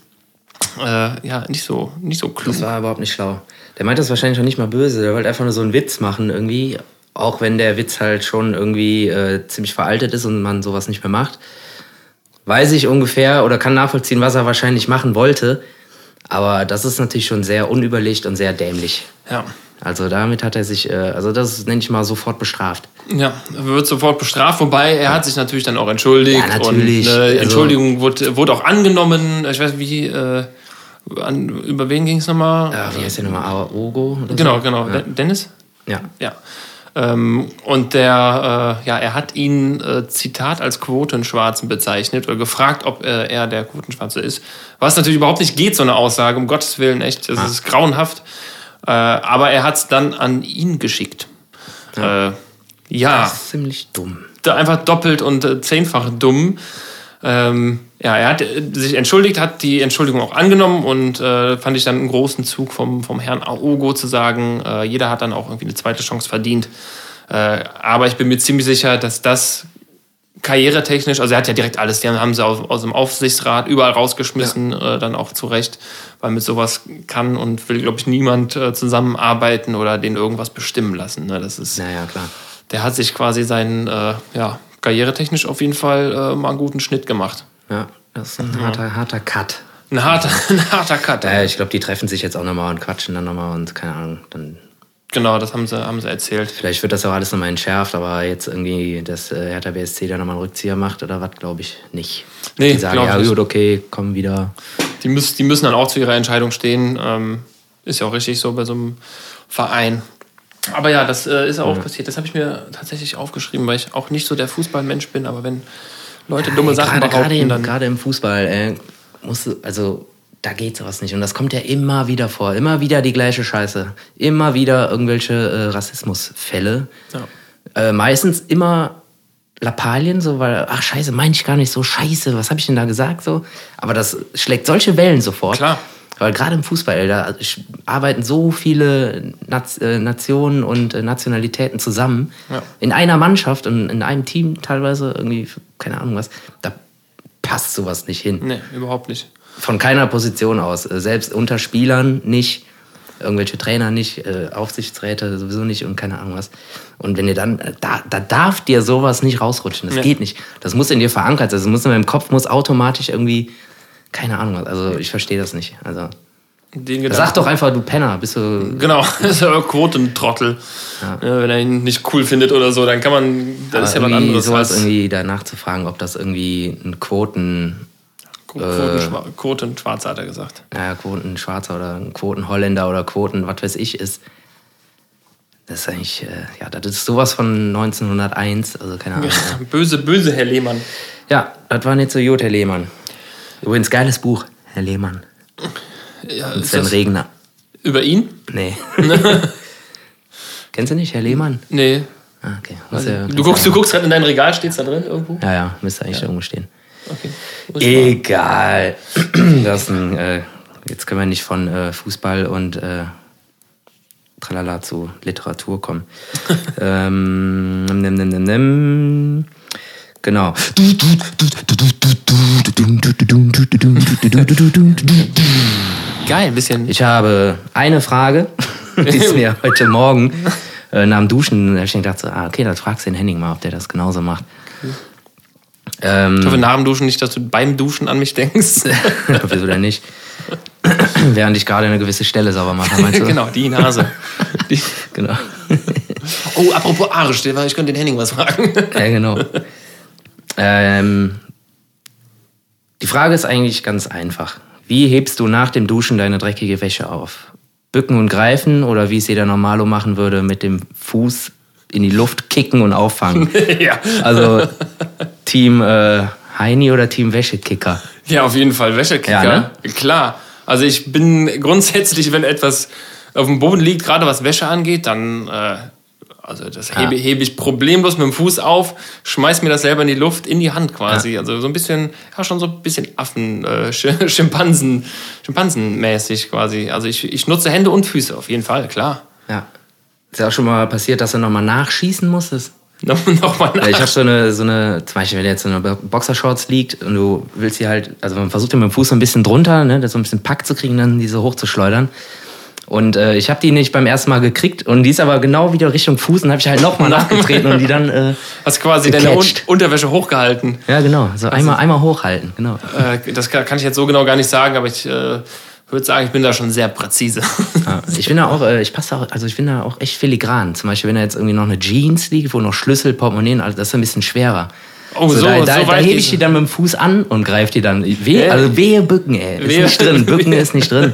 Äh, ja, nicht so, nicht so klug. Das war überhaupt nicht schlau. Der meint das wahrscheinlich noch nicht mal böse. Der wollte einfach nur so einen Witz machen irgendwie. Auch wenn der Witz halt schon irgendwie äh, ziemlich veraltet ist und man sowas nicht mehr macht. Weiß ich ungefähr oder kann nachvollziehen, was er wahrscheinlich machen wollte. Aber das ist natürlich schon sehr unüberlegt und sehr dämlich. Ja. Also damit hat er sich, äh, also das nenne ich mal sofort bestraft. Ja, wird sofort bestraft, wobei er hat sich natürlich dann auch entschuldigt. Ja, natürlich. Und, äh, Also- Entschuldigung wurde, wurde auch angenommen. Ich weiß wie, äh, an, über wen ging es nochmal? Ja, wie heißt der nochmal? Aogo? Genau, so? genau. Ja. De- Dennis? ja. Ja. Ähm, und der, äh, ja, er hat ihn, äh, Zitat, als Quotenschwarzen bezeichnet oder gefragt, ob äh, er der Quotenschwarze ist. Was natürlich überhaupt nicht geht, so eine Aussage, um Gottes Willen, echt, das ist grauenhaft. Äh, aber er hat es dann an ihn geschickt. Ja. Äh, ja. Das ist ziemlich dumm. Einfach doppelt und äh, zehnfach dumm. Ähm, ja, er hat äh, sich entschuldigt, hat die Entschuldigung auch angenommen und äh, fand ich dann einen großen Zug vom, vom Herrn Aogo zu sagen, äh, jeder hat dann auch irgendwie eine zweite Chance verdient. Äh, aber ich bin mir ziemlich sicher, dass das karrieretechnisch, also er hat ja direkt alles, die haben sie aus, aus dem Aufsichtsrat überall rausgeschmissen, ja. äh, dann auch zu Recht, weil mit sowas kann und will, glaube ich, niemand äh, zusammenarbeiten oder den irgendwas bestimmen lassen. Ne? Das ist, naja, klar. Der hat sich quasi seinen, äh, ja, karrieretechnisch auf jeden Fall äh, mal einen guten Schnitt gemacht. Ja, das ist ein harter, harter Cut. Ein harter, ein harter Cut. Ja, ich glaube, die treffen sich jetzt auch nochmal und quatschen dann nochmal und keine Ahnung, dann Genau, das haben sie, haben sie erzählt. Vielleicht wird das auch alles nochmal entschärft, aber jetzt irgendwie, dass äh, Hertha BSC da nochmal einen Rückzieher macht oder was, glaube ich nicht. Nee, die sagen, ja gut, okay, komm wieder. Die, müssen, die müssen dann auch zu ihrer Entscheidung stehen. Ähm, ist ja auch richtig so bei so einem Verein. Aber ja, das äh, ist auch ja. passiert. Das habe ich mir tatsächlich aufgeschrieben, weil ich auch nicht so der Fußballmensch bin, aber wenn Leute ja, dumme Sachen grade, behaupten, gerade im. Gerade im Fußball äh, musst du, also da geht sowas nicht. Und das kommt ja immer wieder vor. Immer wieder die gleiche Scheiße. Immer wieder irgendwelche äh, Rassismusfälle. Ja. Äh, meistens immer Lappalien, so, weil, ach scheiße, meine ich gar nicht so, scheiße, was habe ich denn da gesagt? So? Aber das schlägt solche Wellen sofort. Klar. Weil gerade im Fußball, da arbeiten so viele äh, Nationen und äh, Nationalitäten zusammen. Ja. In einer Mannschaft und in einem Team teilweise, irgendwie, keine Ahnung was. Da passt sowas nicht hin. Nee, überhaupt nicht. Von keiner Position aus. Äh, selbst unter Spielern nicht. Irgendwelche Trainer nicht, äh, Aufsichtsräte sowieso nicht und keine Ahnung was. Und wenn ihr dann, da, da darf dir sowas nicht rausrutschen. Das ja. geht nicht. Das muss in dir verankert sein. Das muss in meinem Kopf muss automatisch irgendwie, keine Ahnung. Also ich verstehe das nicht. Also. Sag doch einfach, du Penner, bist du. Genau, das ist ja Quotentrottel. Ja. Ja, wenn er ihn nicht cool findet oder so, dann kann man, das ist ja was anderes. Sowas irgendwie danach zu fragen, ob das irgendwie ein Quoten Quoten, Quoten Schwarzer hat er gesagt. Ja, Quoten Schwarzer oder Quoten Holländer oder Quoten, was weiß ich, ist. Das ist eigentlich, äh, ja, das ist sowas von 1901, also keine Ahnung. böse, böse Herr Lehmann. Ja, das war nicht so gut, Herr Lehmann. Übrigens, geiles Buch, Herr Lehmann. Ja, Und Sven Regner. Über ihn? Nee. Kennst du nicht, Herr Lehmann? Nee. Ah, okay. Also, ja, du, guckst, du guckst gerade in dein Regal, steht es da drin irgendwo? Ja, ja, müsste eigentlich ja. irgendwo stehen. Okay. Egal. Das ein, äh, jetzt können wir nicht von äh, Fußball und äh, Tralala zu Literatur kommen. ähm, nimm, nimm, nimm, nimm. Genau. Geil, ein bisschen. Ich habe eine Frage, die ist mir heute Morgen äh, nach dem Duschen, ich gedacht, so, ah, okay, dann fragst du den Henning mal, ob der das genauso macht. Okay. Ähm, ich hoffe nach dem Duschen nicht, dass du beim Duschen an mich denkst. Wieso denn nicht? Während ich gerade eine gewisse Stelle sauber mache, meinst du? genau, die Nase. Die, genau. oh, apropos Arisch, ich könnte den Henning was fragen. ja, genau. Ähm, die Frage ist eigentlich ganz einfach. Wie hebst du nach dem Duschen deine dreckige Wäsche auf? Bücken und greifen oder wie es jeder Normalo machen würde, mit dem Fuß in die Luft kicken und auffangen. ja. Also Team äh, Heini oder Team Wäschekicker? Ja, auf jeden Fall Wäschekicker. Ja, ne? Klar. Also ich bin grundsätzlich, wenn etwas auf dem Boden liegt, gerade was Wäsche angeht, dann äh, also das ja. hebe, hebe, ich problemlos mit dem Fuß auf, schmeiß mir das selber in die Luft, in die Hand quasi. Ja. Also so ein bisschen, ja schon so ein bisschen Affen, äh, Schimpansen, Schimpansenmäßig quasi. Also ich, ich nutze Hände und Füße auf jeden Fall, klar. Ja. Ist ja auch schon mal passiert, dass du nochmal nachschießen musstest? nochmal nach. Ich habe so eine, so eine, zum Beispiel, wenn jetzt so eine Boxershorts liegt und du willst sie halt, also man versucht ja mit dem Fuß so ein bisschen drunter, ne, das so ein bisschen Pack zu kriegen, dann diese hochzuschleudern. Und äh, ich habe die nicht beim ersten Mal gekriegt und die ist aber genau wieder Richtung Fuß und habe ich halt nochmal nachgetreten und die dann. Äh, Hast quasi gecatcht. deine Un Unterwäsche hochgehalten. Ja, genau. So also, einmal, einmal hochhalten, genau. Äh, das kann, kann, ich jetzt so genau gar nicht sagen, aber ich äh, würde sagen, ich bin da schon sehr präzise. Ja, ich bin da auch, äh, ich passe auch, also ich bin da auch echt filigran. Zum Beispiel, wenn da jetzt irgendwie noch eine Jeans liegt, wo noch Schlüssel, Portemonnaie, also das ist ein bisschen schwerer. Oh, so, so, da, da, so da hebe ich die dann mit dem Fuß an und greife die dann. Wehe, also wehe bücken, ey. Ist wehe. nicht drin. Bücken ist nicht drin.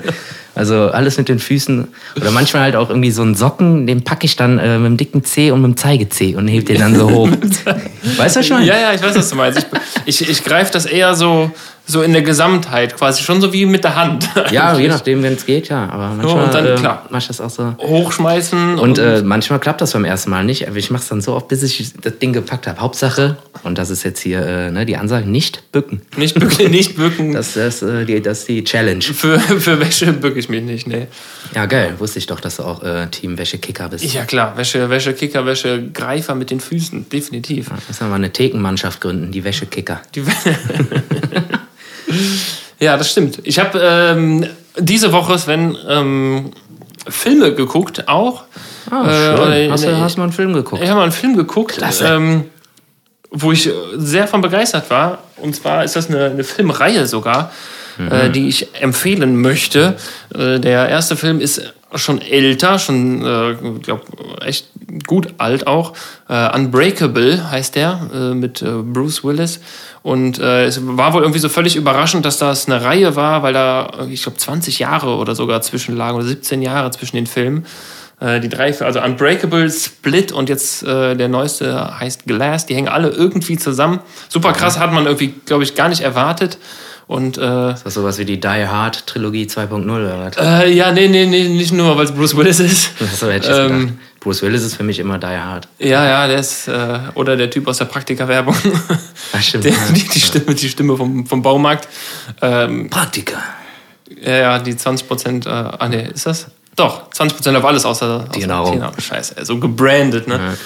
Also alles mit den Füßen. Oder manchmal halt auch irgendwie so einen Socken, den packe ich dann äh, mit dem dicken C und mit dem Zeige-C und heb den dann so hoch. weißt du schon? Ja, ja, ich weiß, was du meinst. Ich, ich, ich greife das eher so, So in der Gesamtheit, quasi schon so wie mit der Hand. Ja, je nachdem, wenn es geht, ja. Aber manchmal und dann, äh, klar. mach ich das auch so. Hochschmeißen. Und äh, manchmal klappt das beim ersten Mal nicht, aber ich mache es dann so oft, bis ich das Ding gepackt habe. Hauptsache, und das ist jetzt hier äh, ne, die Ansage, nicht bücken. nicht bücken, nicht bücken. Das, das, äh, die, das ist die Challenge. für, für Wäsche bücke ich mich nicht, nee. Ja, geil. Wusste ich doch, dass du auch äh, Team Wäschekicker bist. Ja klar, Wäsche, Wäsche, Kicker, Wäsche, Greifer mit den Füßen, definitiv. Müssen wir mal eine Thekenmannschaft gründen, die Wäschekicker. Die ja, das stimmt. Ich habe ähm, diese Woche, Sven, ähm, Filme geguckt, auch. Ah, Äh, schön. oder- hast, du, hast mal einen Film geguckt? Ich habe mal einen Film geguckt, Klasse. ähm, wo ich sehr von begeistert war. Und zwar ist das eine, eine Filmreihe sogar, Mhm. äh, die ich empfehlen möchte. Äh, der erste Film ist schon älter, schon, äh, glaube echt gut alt auch. Äh, Unbreakable heißt der, äh, mit äh, Bruce Willis. Und äh, es war wohl irgendwie so völlig überraschend, dass das eine Reihe war, weil da, ich glaube, 20 Jahre oder sogar zwischenlagen oder 17 Jahre zwischen den Filmen. Äh, die drei, also Unbreakable, Split und jetzt äh, der neueste heißt Glass, die hängen alle irgendwie zusammen. Super krass, hat man irgendwie, glaube ich, gar nicht erwartet. Und äh, Ist das sowas wie die Die Hard Trilogie 2.0 oder was? äh, ja, nee, nee, nee, nicht nur, weil es Bruce Willis ist. So hätte ich ähm, gedacht. Bruce Willis ist für mich immer Die Hard. Ja, ja, der ist, äh, oder der Typ aus der Praktika-Werbung. Ah, stimmt. Der, die, die Stimme, die Stimme vom, vom Baumarkt. Ähm, Praktiker. ja, ja, die 20 Prozent, äh, ah nee, ist das? Doch, 20 Prozent auf alles außer, außer Nahrung. Tiernahrung. Scheiße, so gebrandet, ne?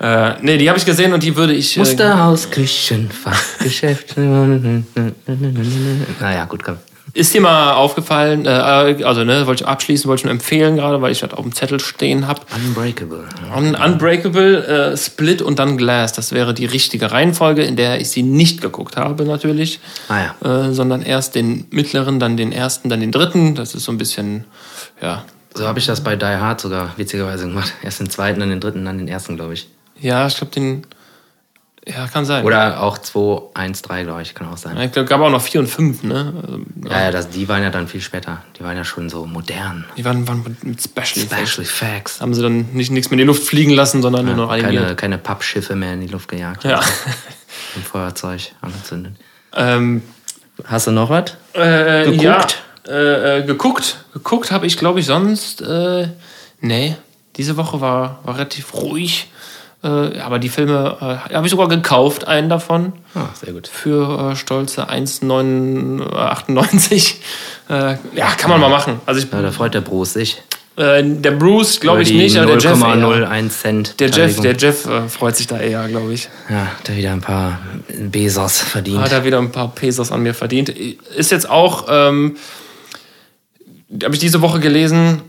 Äh, nee, die habe ich gesehen und die würde ich. Äh, Musterhaus, Küchen, Fachgeschäft. naja, gut, komm. Ist dir mal aufgefallen, äh, also ne, wollte ich abschließen, wollte ich nur empfehlen gerade, weil ich das auf dem Zettel stehen habe. Unbreakable. Un Unbreakable, äh, Split und dann Glass. Das wäre die richtige Reihenfolge, in der ich sie nicht geguckt habe, natürlich. Ah ja. Äh, sondern erst den mittleren, dann den ersten, dann den dritten. Das ist so ein bisschen, ja. So habe ich das bei Die Hard sogar witzigerweise gemacht. Erst den zweiten, dann den dritten, dann den ersten, glaube ich. Ja, ich glaube, den. Ja, kann sein. Oder auch 2, 1, 3, glaube ich, kann auch sein. Ja, ich glaube, gab auch noch vier und fünf, ne? Also, Ja, ja, das, die waren ja dann viel später. Die waren ja schon so modern. Die waren, waren mit- Special Effects. Special Effects. Haben sie dann nicht nichts mehr in die Luft fliegen lassen, sondern nur noch Keine, animiert. keine Pappschiffe mehr in die Luft gejagt. Ja. Und Feuerzeug angezündet. ähm, Hast du noch was? Äh, Geguckt? Ja, äh, äh, geguckt. Geguckt habe ich, glaube ich, sonst. Äh, nee, diese Woche war, war relativ ruhig. Äh, aber die Filme äh, habe ich sogar gekauft, einen davon. Ah, sehr gut. Für äh, stolze 1,98. Äh, ja, kann man mal machen. Also ich, Ja, da freut der Bruce sich. äh, der Bruce glaube ich nicht, aber der Jeff. eher. 0,01 Cent. Der Jeff, der Jeff äh, freut sich da eher, glaube ich. Ja, der wieder ein paar Bezos verdient. Hat er wieder ein paar Pesos an mir verdient. Ist jetzt auch, ähm, habe ich diese Woche gelesen,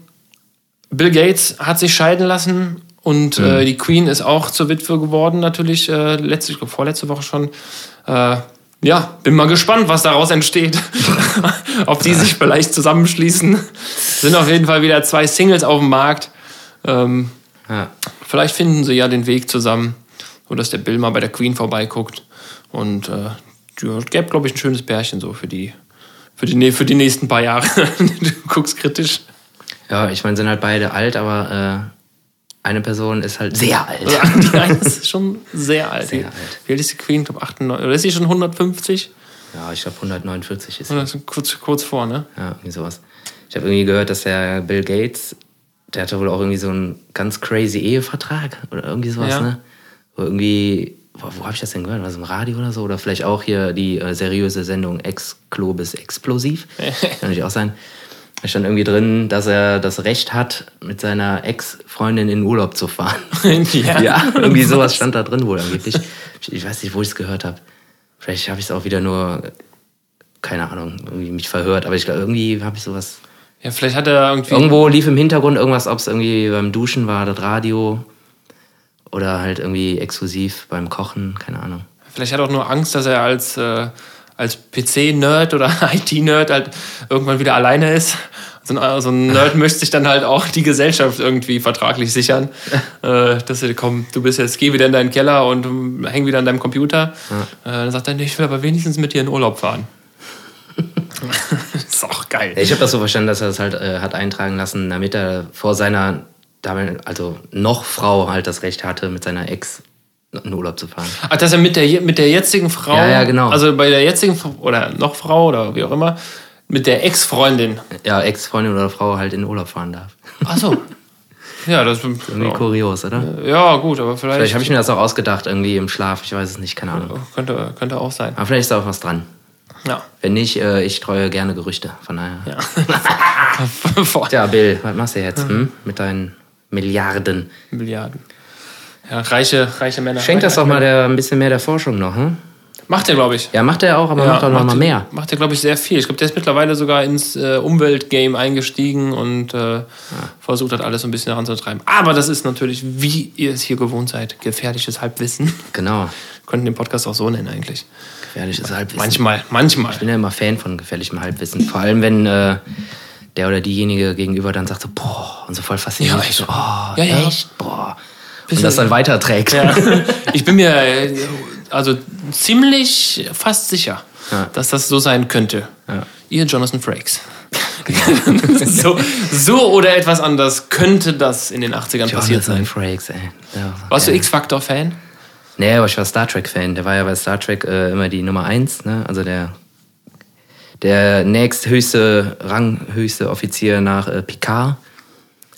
Bill Gates hat sich scheiden lassen und Mhm. äh, die Queen ist auch zur Witwe geworden, natürlich, äh, letzte, ich glaube, vorletzte Woche schon. Äh, ja, bin mal gespannt, was daraus entsteht. Ob die sich vielleicht zusammenschließen. Sind auf jeden Fall wieder zwei Singles auf dem Markt. Ähm, Ja. Vielleicht finden sie ja den Weg zusammen, so dass der Bill mal bei der Queen vorbeiguckt. Und äh, gäbe, glaube ich, ein schönes Pärchen so für die, für die, für die nächsten paar Jahre. du guckst kritisch. ja, ich meine, sind halt beide alt, aber äh, eine Person ist halt sehr alt. Also, die eine ist schon sehr alt. Sehr alt. Wie alt ist die Queen? Ich glaube 98. Oder ist sie schon 150? Ja, ich glaube 149 ist Oder ist sie kurz, kurz vor, ne? Ja, irgendwie sowas. Ich habe irgendwie gehört, dass der Bill Gates, der hatte wohl auch irgendwie so einen ganz crazy Ehevertrag oder irgendwie sowas, Ja. ne? Wo irgendwie, wo, wo habe ich das denn gehört? Was im Radio oder so? Oder vielleicht auch hier die äh, seriöse Sendung Ex-Klobis Explosiv. Kann natürlich auch sein. Da stand irgendwie drin, dass er das Recht hat, mit seiner Ex-Freundin in Urlaub zu fahren. Ja. ja, irgendwie sowas stand da drin wohl angeblich. Ich, ich weiß nicht, wo ich es gehört habe. Vielleicht habe ich es auch wieder nur, keine Ahnung, irgendwie mich verhört. Aber ich glaube, irgendwie habe ich sowas. Ja, vielleicht hat er irgendwie. Irgendwo lief im Hintergrund irgendwas, ob es irgendwie beim Duschen war, das Radio. Oder halt irgendwie exklusiv beim Kochen, keine Ahnung. Vielleicht hat er auch nur Angst, dass er als, äh, als PC-Nerd oder IT-Nerd halt irgendwann wieder alleine ist. So ein, so ein Nerd möchte sich dann halt auch die Gesellschaft irgendwie vertraglich sichern. äh, dass er, komm, du bist jetzt, geh wieder in deinen Keller und häng wieder an deinem Computer. Äh, dann sagt er, nee, ich will aber wenigstens mit dir in Urlaub fahren. ist auch geil. Ich habe das so verstanden, dass er das halt äh, hat eintragen lassen, damit er vor seiner, damals- also noch Frau halt das Recht hatte, mit seiner Ex in Urlaub zu fahren. Ach, dass er mit der, mit der jetzigen Frau, Ja, ja, genau. also bei der jetzigen Frau- oder noch Frau oder wie auch immer, mit der Ex-Freundin. Ja, Ex-Freundin oder Frau halt in Urlaub fahren darf. Ach so. ja, das Irgendwie ja. kurios, oder? ja, gut, aber vielleicht, Vielleicht habe ich mir das auch ausgedacht, irgendwie im Schlaf. Ich weiß es nicht, keine Ahnung. könnte, könnte auch sein. Aber vielleicht ist da auch was dran. Ja. Wenn nicht, äh, ich streue gerne Gerüchte. Von daher. ja. Tja, Bill, was machst du jetzt hm? mit deinen Milliarden? Milliarden. Ja, reiche, reiche Männer. Schenkt das doch mal der, ein bisschen mehr der Forschung noch, hm? Macht er, glaube ich. Ja, macht er auch, aber macht doch noch mal mehr. Macht er, glaube ich, sehr viel. Ich glaube, der ist mittlerweile sogar ins äh, Umweltgame eingestiegen und äh, versucht hat, alles so ein bisschen heranzutreiben. Aber das ist natürlich, wie ihr es hier gewohnt seid, gefährliches Halbwissen. Genau. Könnten den Podcast auch so nennen eigentlich. Gefährliches Halbwissen. Manchmal, manchmal. Ich bin ja immer Fan von gefährlichem Halbwissen. Vor allem, wenn äh, der oder diejenige gegenüber dann sagt so, boah, und so voll fasziniert. Ja, echt. So, oh, Ja, ja. echt, boah. Bisschen- und das dann weiterträgt. Ja. Ich bin mir also ziemlich fast sicher, Ja. dass das so sein könnte. Ja. Ihr Jonathan Frakes. so, so oder etwas anders könnte das in den 80ern passiert Jonathan sein. Frakes, ey. Ja, Warst du. X-Factor-Fan? Nee, aber ich war Star Trek-Fan. Der war ja bei Star Trek äh, immer die Nummer eins, ne? Also der, der nächsthöchste, ranghöchste Offizier nach äh, Picard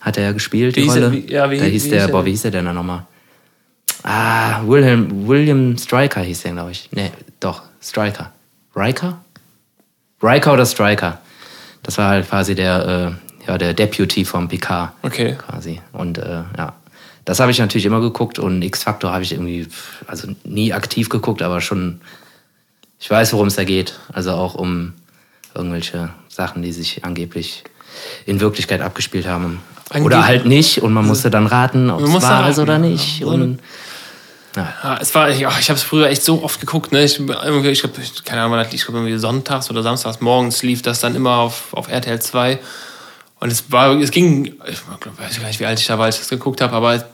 hat er ja gespielt, Wie die hieß er? Rolle. Wie- ja, wie- da wie hieß hieß der, er boah, wie hieß der denn da nochmal? Ah, William, William Stryker hieß der, glaube ich. Nee, doch, Stryker. Riker? Riker oder Stryker? Das war halt quasi der, äh, ja, der Deputy vom Picard Okay. quasi. Und äh, ja, das habe ich natürlich immer geguckt und X-Factor habe ich irgendwie, also nie aktiv geguckt, aber schon, ich weiß, worum es da geht. Also auch um irgendwelche Sachen, die sich angeblich in Wirklichkeit abgespielt haben. Oder Angeb- halt nicht und man musste dann raten, ob es wahr ist oder raten, nicht. Und, Ja, es war, ich habe es früher echt so oft geguckt. Ne? Ich, ich glaube, keine Ahnung, ich glaube, irgendwie sonntags oder samstags morgens lief das dann immer auf, auf RTL 2. Und es war, es ging, ich weiß gar nicht, wie alt ich da war, als ich das geguckt habe, aber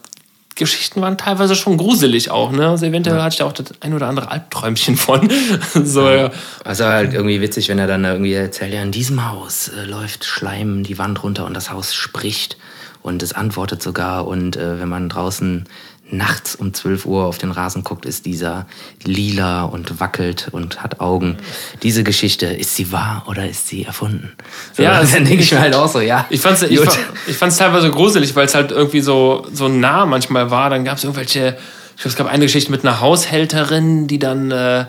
Geschichten waren teilweise schon gruselig auch. Ne? Also eventuell hatte ich da auch das ein oder andere Albträumchen von. so, ja. Also halt irgendwie witzig, wenn er dann irgendwie erzählt, ja, in diesem Haus äh, läuft Schleim die Wand runter und das Haus spricht und es antwortet sogar. Und äh, wenn man draußen nachts um 12 Uhr auf den Rasen guckt, ist dieser lila und wackelt und hat Augen. Diese Geschichte, ist sie wahr oder ist sie erfunden? So, Ja, dann denke ich mir halt auch so, ja. Ich fand's, ich, gut. fa- ich fand's teilweise gruselig, weil es halt irgendwie so, so nah manchmal war. Dann gab es irgendwelche, ich glaube, es gab eine Geschichte mit einer Haushälterin, die dann äh,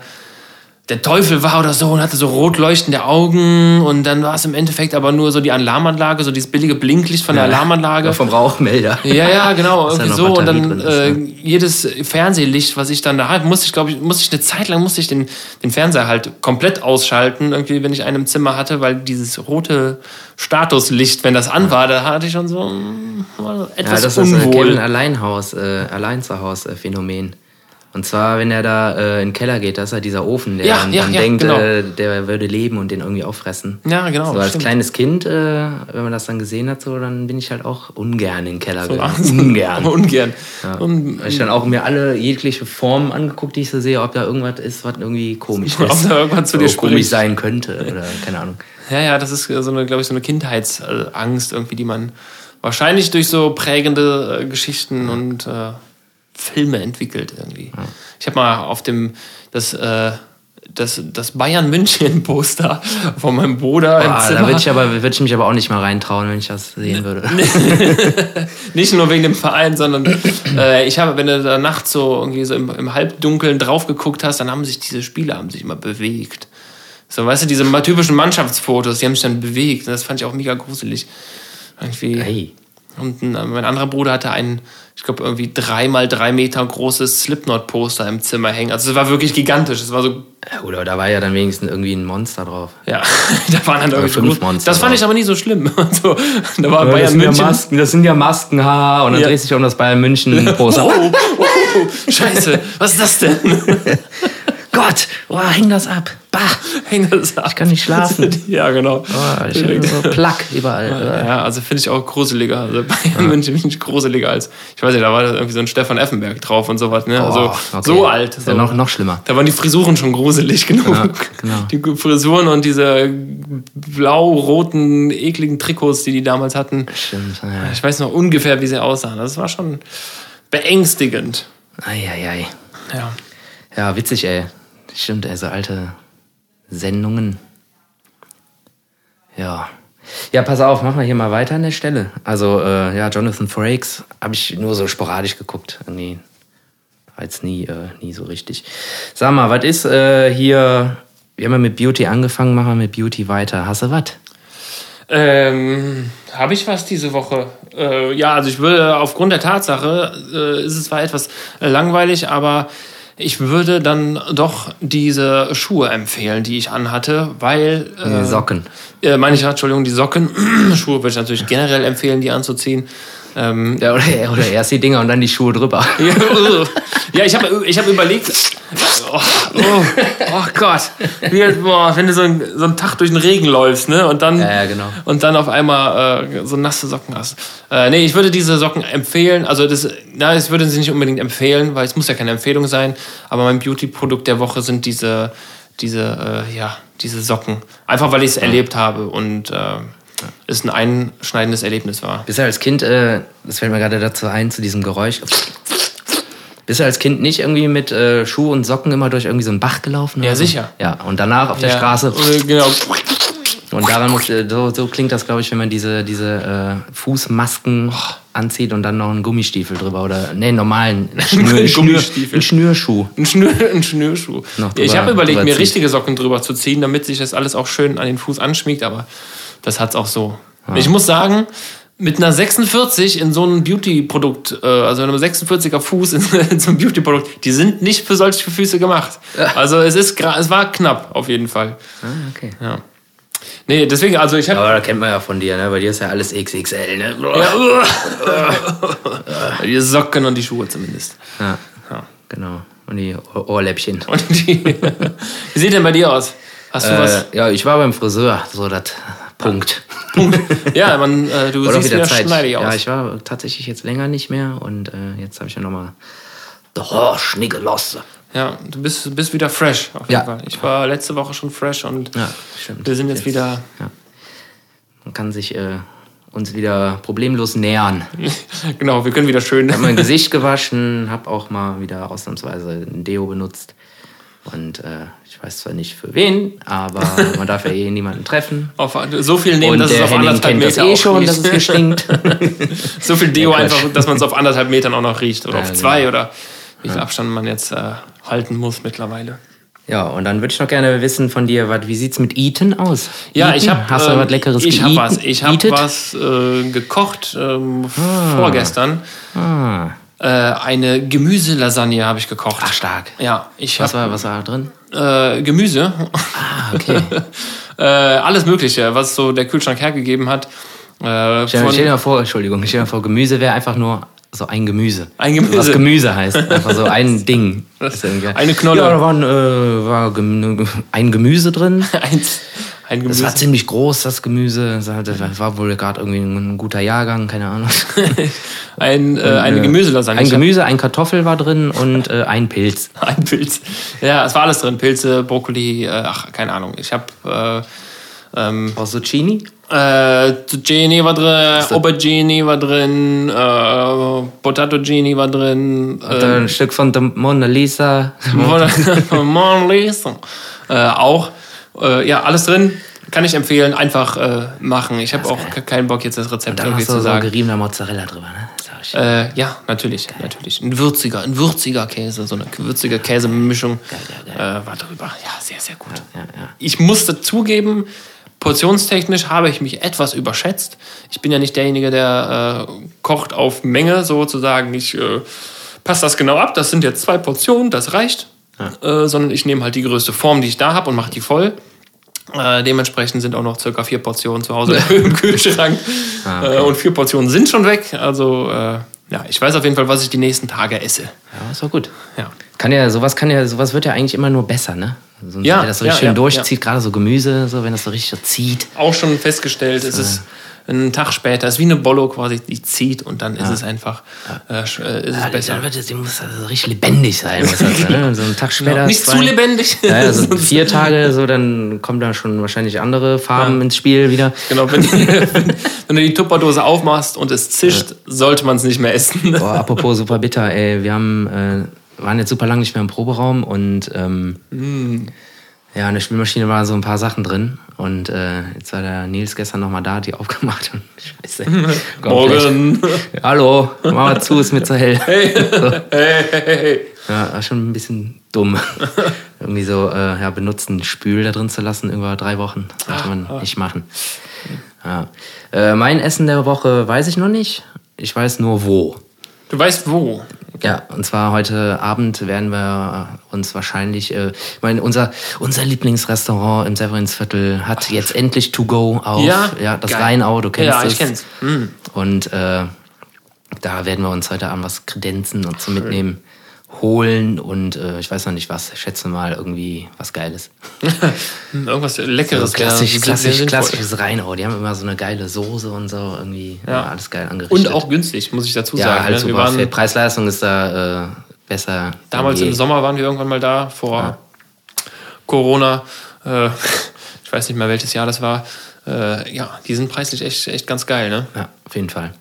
der Teufel war oder so und hatte so rot leuchtende Augen und dann war es im Endeffekt aber nur so die Alarmanlage, so dieses billige Blinklicht von der Alarmanlage. vom Rauchmelder. Ja, ja, genau, irgendwie noch so. Und dann ist, äh, ne? jedes Fernsehlicht, was ich dann da habe, musste ich, glaube ich, musste ich eine Zeit lang musste ich den, den Fernseher halt komplett ausschalten, irgendwie, wenn ich einen im Zimmer hatte, weil dieses rote Statuslicht, wenn das an war, da hatte ich schon so war Ja, etwas das ist das äh, unwohl. Kevin Alleinhaus, äh, Allein-zu-Haus-Phänomen. Und zwar, wenn er da äh, in den Keller geht, das ist ja dieser Ofen, der Ja, dann, ja, dann ja, denkt, genau. äh, der würde leben und den irgendwie auffressen. Ja, genau, So als stimmt. kleines Kind, äh, wenn man das dann gesehen hat, so, dann bin ich halt auch ungern in den Keller So gegangen. Ungern. Ungern. Ja. Und, Hab ich dann auch mir alle jegliche Formen angeguckt, die ich so sehe, ob da irgendwas ist, was irgendwie komisch Ob ist. da irgendwas zu dir komisch spricht. sein könnte oder keine Ahnung. ja, ja, das ist so eine, glaube ich, so eine Kindheitsangst irgendwie, die man wahrscheinlich durch so prägende äh, Geschichten und äh, Filme entwickelt irgendwie. Ich habe mal auf dem das äh, das, das Bayern München Poster von meinem Bruder im Boah, Zimmer. da würde ich, aber, würd ich mich aber auch nicht mal reintrauen, wenn ich das sehen würde. Nicht nur wegen dem Verein, sondern äh, ich habe, wenn du da nachts so irgendwie so im, im Halbdunkeln drauf geguckt hast, dann haben sich diese Spiele haben sich immer bewegt. So, weißt du, diese typischen Mannschaftsfotos, die haben sich dann bewegt. Das fand ich auch mega gruselig. Irgendwie. Hey. Und ein, mein anderer Bruder hatte ein, ich glaube, irgendwie drei mal drei Meter großes Slipknot-Poster im Zimmer hängen. Also es war wirklich gigantisch. Es war so, Ja, gut, aber da war ja dann wenigstens irgendwie ein Monster drauf. ja, da waren dann irgendwie fünf Monster Das fand drauf. ich aber nie so schlimm. so, da war das Bayern sind München. Ja Masken, das sind ja Masken, haha. Und dann Ja. dreht sich um das Bayern München Poster. Oh, oh, oh, scheiße, was ist das denn? Gott, oh, häng das ab. Bah, Häng das ab. ich kann nicht schlafen. Ja, genau. Oh, ich habe so Plack überall. Ja, also finde ich auch gruseliger. Also Bayern München finde ich gruseliger als, ich weiß nicht, da war irgendwie so ein Stefan Effenberg drauf und sowas. Ne? Also Oh, okay. so alt. So. ja noch, noch schlimmer. Da waren die Frisuren schon gruselig genug. Ja, genau. Die Frisuren und diese blau-roten, ekligen Trikots, die die damals hatten. Stimmt. Ja. Ich weiß noch ungefähr, wie sie aussahen. Das war schon beängstigend. Eieiei. Ja. Ja, witzig, ey. Stimmt, ey, so alte Sendungen. Ja. Ja, pass auf, machen wir hier mal weiter an der Stelle. Also, äh, ja, Jonathan Frakes habe ich nur so sporadisch geguckt. War jetzt nie, äh, nie so richtig. Sag mal, was ist äh, hier? Wir haben ja mit Beauty angefangen, machen wir mit Beauty weiter. Hast du was? Ähm, habe ich was diese Woche? Äh, ja, also ich würde aufgrund der Tatsache, äh, ist es zwar etwas langweilig, aber ich würde dann doch diese Schuhe empfehlen, die ich anhatte, weil. Äh, Die Socken. Äh, meine ich, Entschuldigung, die Socken. Schuhe würde ich natürlich generell empfehlen, die anzuziehen. Ähm, Ja, oder, oder erst die Dinger und dann die Schuhe drüber. ja, uh. ja, ich habe ich hab überlegt. Oh, oh, oh Gott. Wie, boah, wenn du so, ein, so einen Tag durch den Regen läufst, ne? Und dann, Ja, ja, genau. und dann auf einmal äh, so nasse Socken hast. Äh, nee, ich würde diese Socken empfehlen. Also, das, na, ich würde sie nicht unbedingt empfehlen, weil es muss ja keine Empfehlung sein. Aber mein Beauty-Produkt der Woche sind diese, diese, äh, ja, diese Socken. Einfach weil ich es erlebt habe und äh, es ein einschneidendes Erlebnis war. Bist du als Kind, äh, das fällt mir gerade dazu ein, zu diesem Geräusch. Bist du als Kind nicht irgendwie mit äh, Schuh und Socken immer durch irgendwie so einen Bach gelaufen? Ja, so? sicher. Ja, und danach auf der Ja, Straße. äh, Genau. Und daran muss, äh, so, so klingt das, glaube ich, wenn man diese, diese äh, Fußmasken anzieht und dann noch einen Gummistiefel drüber. Oder, nee, normalen Schnür, Gummistiefel. einen Schnürschuh. Ein, Schnür, ein Schnürschuh. Noch ich drüber- habe überlegt, drüber mir richtige Socken drüber zu ziehen, damit sich das alles auch schön an den Fuß anschmiegt, aber das hat's auch so. Ich muss sagen, mit einer 46 in so einem Beauty-Produkt, äh, also einem 46er Fuß in, in so einem Beauty-Produkt, die sind nicht für solche Füße gemacht. Also es ist es war knapp auf jeden Fall. Ah, okay. Ja. Nee, deswegen, also ich habe Aber da kennt man ja von dir, ne? Bei dir ist ja alles XXL, ne? die Socken und die Schuhe zumindest. Ja, Ja. genau. Und die Ohr- Ohrläppchen. Und die, wie sieht denn bei dir aus? Hast du was? Äh, ja, ich war beim Friseur, so das Punkt. Punkt. Ja, man, äh, du Oder siehst wieder schneidig aus. Ja, ich war tatsächlich jetzt länger nicht mehr und äh, jetzt habe ich ja nochmal oh, Schniggelasse. Ja, du bist, bist wieder fresh, auf jeden Ja. Fall. Ich war letzte Woche schon fresh und Ja, wir sind jetzt, wieder. Man kann sich äh, uns wieder problemlos nähern. Genau, wir können wieder schön. Ich habe mein Gesicht gewaschen, habe auch mal wieder ausnahmsweise ein Deo benutzt. Und äh, ich weiß zwar nicht für wen, aber man darf ja eh niemanden treffen. Auf, so viel nehmen, Und dass es auf Henning anderthalb kennt das Meter eh auch schon, riecht. dass es hier stinkt. so viel Deo Ja, einfach, dass man es auf anderthalb Metern auch noch riecht. Oder Ja, auf genau. zwei oder wie viel Abstand man jetzt äh, halten muss mittlerweile. Ja, und dann würde ich noch gerne wissen von dir, wat, wie sieht's mit Eaten aus? Ja, Eaten? ich habe Hast du was Leckeres Ich habe was. Ich habe was äh, gekocht ähm, vorgestern. Ah, Äh, eine Gemüselasagne habe ich gekocht. ach, stark. Ja, ich Was habe war, was war da drin? äh, Gemüse. Ah, okay. äh, alles Mögliche, was so der Kühlschrank hergegeben hat. Äh, Stell, stell dir mal vor, Entschuldigung, stell dir mal vor, Gemüse wäre einfach nur so ein Gemüse. Ein Gemüse. Was Gemüse heißt. Einfach so ein Ding. Eine Knolle. Ja, da war, ein, äh, war Gemü ein Gemüse drin. Eins, ein Das Gemüse. war ziemlich groß, das Gemüse. Das war- das war wohl gerade irgendwie ein guter Jahrgang, keine Ahnung. ein, äh, eine Äh, Gemüselasagne. Ein Gemüse, ein Kartoffel war drin und äh, ein Pilz. Ein Pilz. Ja, es war alles drin. Pilze, Brokkoli, äh, ach, keine Ahnung. Ich habe äh, ähm, Auch Zucchini? äh, Zucchini war drin, Aubergine war drin, äh, Potato Genie war drin, Und ein Stück von der Mona Lisa. äh, von Mona Lisa. Äh, auch. Äh, ja, alles drin. Kann ich empfehlen. Einfach äh, machen. Ich habe auch keinen Bock, jetzt das Rezept Dann irgendwie hast du zu so sagen. geriebener Mozzarella drüber, ne? Äh, ja, natürlich, natürlich. Ein würziger, ein würziger Käse, so eine würzige Käsemischung äh, war drüber. Ja, sehr, sehr gut. Ja, ja. Ich musste zugeben, portionstechnisch habe ich mich etwas überschätzt. Ich bin ja nicht derjenige, der äh, kocht auf Menge sozusagen. Ich äh, passe das genau ab. Das sind jetzt zwei Portionen, das reicht. Äh, sondern ich nehme halt die größte Form, die ich da habe und mache die voll. Äh, dementsprechend sind auch noch circa vier Portionen zu Hause im Kühlschrank. äh, und vier Portionen sind schon weg. Also äh, ja, ich weiß auf jeden Fall, was ich die nächsten Tage esse. Ja, ist doch gut. Ja. Kann ja, sowas kann ja, sowas wird ja eigentlich immer nur besser, ne? So, Ja, wenn das so ja, richtig schön ja, durchzieht, gerade so Gemüse, so wenn das so richtig so zieht. Auch schon festgestellt, es ist einen Tag später, es ist wie eine Bollo quasi, die zieht und dann ist es einfach äh, äh, ist es Ja, besser. dann wird es, die muss also richtig lebendig sein. Muss das, ne? So einen Tag später. Nicht zwei- zu lebendig. Ja, also vier Tage, so dann kommen da schon wahrscheinlich andere Farben ins Spiel wieder. Genau, wenn, wenn, wenn du die Tupperdose aufmachst und es zischt, sollte man es nicht mehr essen. Boah, apropos super bitter, ey, wir haben äh, waren jetzt super lange nicht mehr im Proberaum und ähm, Mm. Ja, in der Spülmaschine waren so ein paar Sachen drin. Und äh, jetzt war der Nils gestern nochmal da, hat die aufgemacht und scheiße. Morgen. Hallo, mach mal zu, ist mir zu hell. Hey, hey, hey, hey. Ja, war schon ein bisschen dumm. Irgendwie so äh, ja, benutzten Spül da drin zu lassen über drei Wochen. Sollte man nicht machen. Ja. Äh, mein Essen der Woche weiß ich noch nicht. Ich weiß nur wo. Du weißt wo. Ja, und zwar heute Abend werden wir uns wahrscheinlich, äh, ich meine, unser, unser Lieblingsrestaurant im Severinsviertel hat jetzt endlich To Go auf. Ja? das Geil. Rheinau, du kennst Ja, es. ich kenn's. Mm. Und äh, da werden wir uns heute Abend was kredenzen und zum Mitnehmen holen und äh, ich weiß noch nicht was, schätze mal irgendwie was Geiles. Irgendwas Leckeres. So klassisch, klassisch, klassisches Rheinau. Die haben immer so eine geile Soße und so, irgendwie Ja. alles geil angerichtet. Und auch günstig, muss ich dazu ja, sagen. halt ne? Wir super. waren, Preis-Leistung ist da äh, besser. damals im Sommer waren wir irgendwann mal da, vor Corona. Äh, ich weiß nicht mehr, welches Jahr das war. Äh, ja, die sind preislich echt, echt ganz geil. Ne? Ja, auf jeden Fall.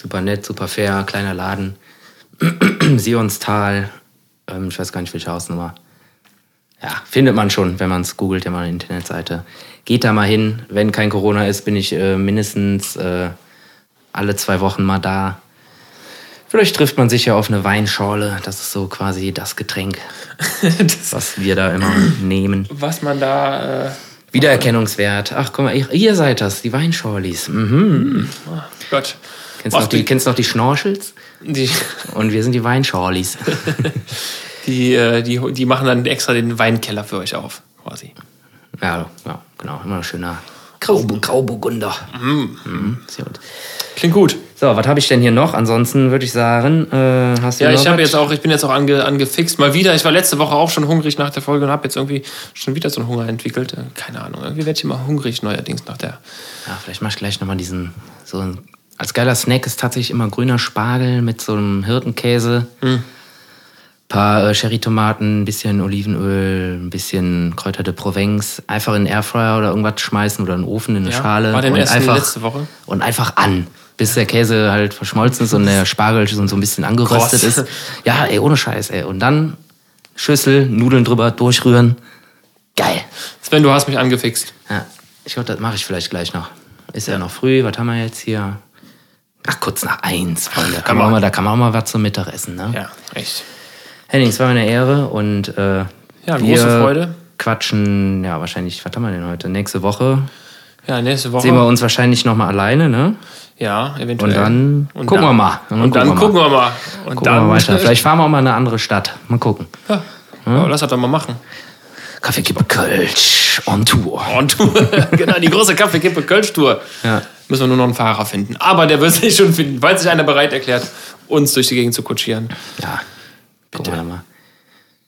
Super nett, super fair, kleiner Laden. Sionstal, ähm, ich weiß gar nicht, welche Hausnummer. Ja, findet man schon, wenn man es googelt, ja mal eine Internetseite. Geht da mal hin. Wenn kein Corona ist, bin ich äh, mindestens äh, alle zwei Wochen mal da. Vielleicht trifft man sich ja auf eine Weinschorle. Das ist so quasi das Getränk, das, was wir da immer nehmen. was man da. Äh, Wiedererkennungswert. Ach, guck mal, ihr, seid das, die Weinschorlis. Mhm. oh Gott. Kennst du noch die, kennst noch die Schnorchels? die, Und wir sind die Weinschorlis. die, äh, die, die machen dann extra den Weinkeller für euch auf, quasi. ja, ja, genau. Immer ein schöner Graubu Grauburgunder. Mhm. Sehr gut. Klingt gut. So, was habe ich denn hier noch? Ansonsten würde ich sagen, äh, hast du Ja, ich habe jetzt auch, ich bin jetzt auch ange, angefixt. Mal wieder, ich war letzte Woche auch schon hungrig nach der Folge und habe jetzt irgendwie schon wieder so einen Hunger entwickelt. Äh, Keine Ahnung, irgendwie werde ich immer hungrig neuerdings nach der. Ja, vielleicht mach ich gleich nochmal diesen. So ein, als geiler Snack ist tatsächlich immer grüner Spargel mit so einem Hirtenkäse. Hm. paar äh, Cherrytomaten, ein bisschen Olivenöl, ein bisschen Kräuter de Provence. Einfach in den Airfryer oder irgendwas schmeißen oder in den Ofen, in eine Ja, Schale. war denn und einfach, letzte Woche? Und einfach an. Bis der Käse halt verschmolzen ist und der Spargel schon so ein bisschen angeröstet Kross. ist. Ja, ey, ohne Scheiß, ey. Und dann Schüssel, Nudeln drüber, durchrühren. Geil. Sven, du hast mich angefixt. Ja, ich glaube, das mache ich vielleicht gleich noch. Ist ja noch früh, was haben wir jetzt hier? Ach, kurz nach eins, Freunde. Da kann man auch mal, da kann man auch mal was zum Mittagessen, ne? Ja, echt. Henning, es war mir eine Ehre und äh, Ja, große Freude. quatschen, ja, wahrscheinlich, was haben wir denn heute? Nächste Woche Ja, nächste Woche. sehen wir uns wahrscheinlich nochmal alleine, ne? Ja, eventuell. Und dann Und gucken dann- wir mal. Und dann, gucken wir mal. Und Gucken dann wir weiter. Vielleicht fahren wir auch mal in eine andere Stadt. Mal gucken. Ja, ja, lass das doch mal machen. Kaffeekippe Kölsch on Tour. Und genau, die große Kaffeekippe Kölsch-Tour. Ja. Müssen wir nur noch einen Fahrer finden. Aber der wird sich schon finden, falls sich einer bereit erklärt, uns durch die Gegend zu kutschieren. Ja, gucken wir mal.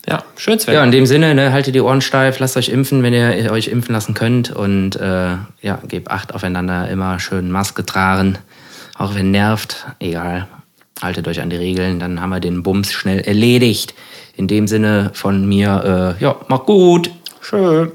Ja, schön, Sven. Ja, in dem Sinne, ne, haltet die Ohren steif, lasst euch impfen, wenn ihr euch impfen lassen könnt. Und äh, ja, gebt Acht aufeinander, immer schön Maske tragen. Auch wenn nervt, egal. Haltet euch an die Regeln, dann haben wir den Bums schnell erledigt. In dem Sinne von mir, äh, ja, macht gut. Schön.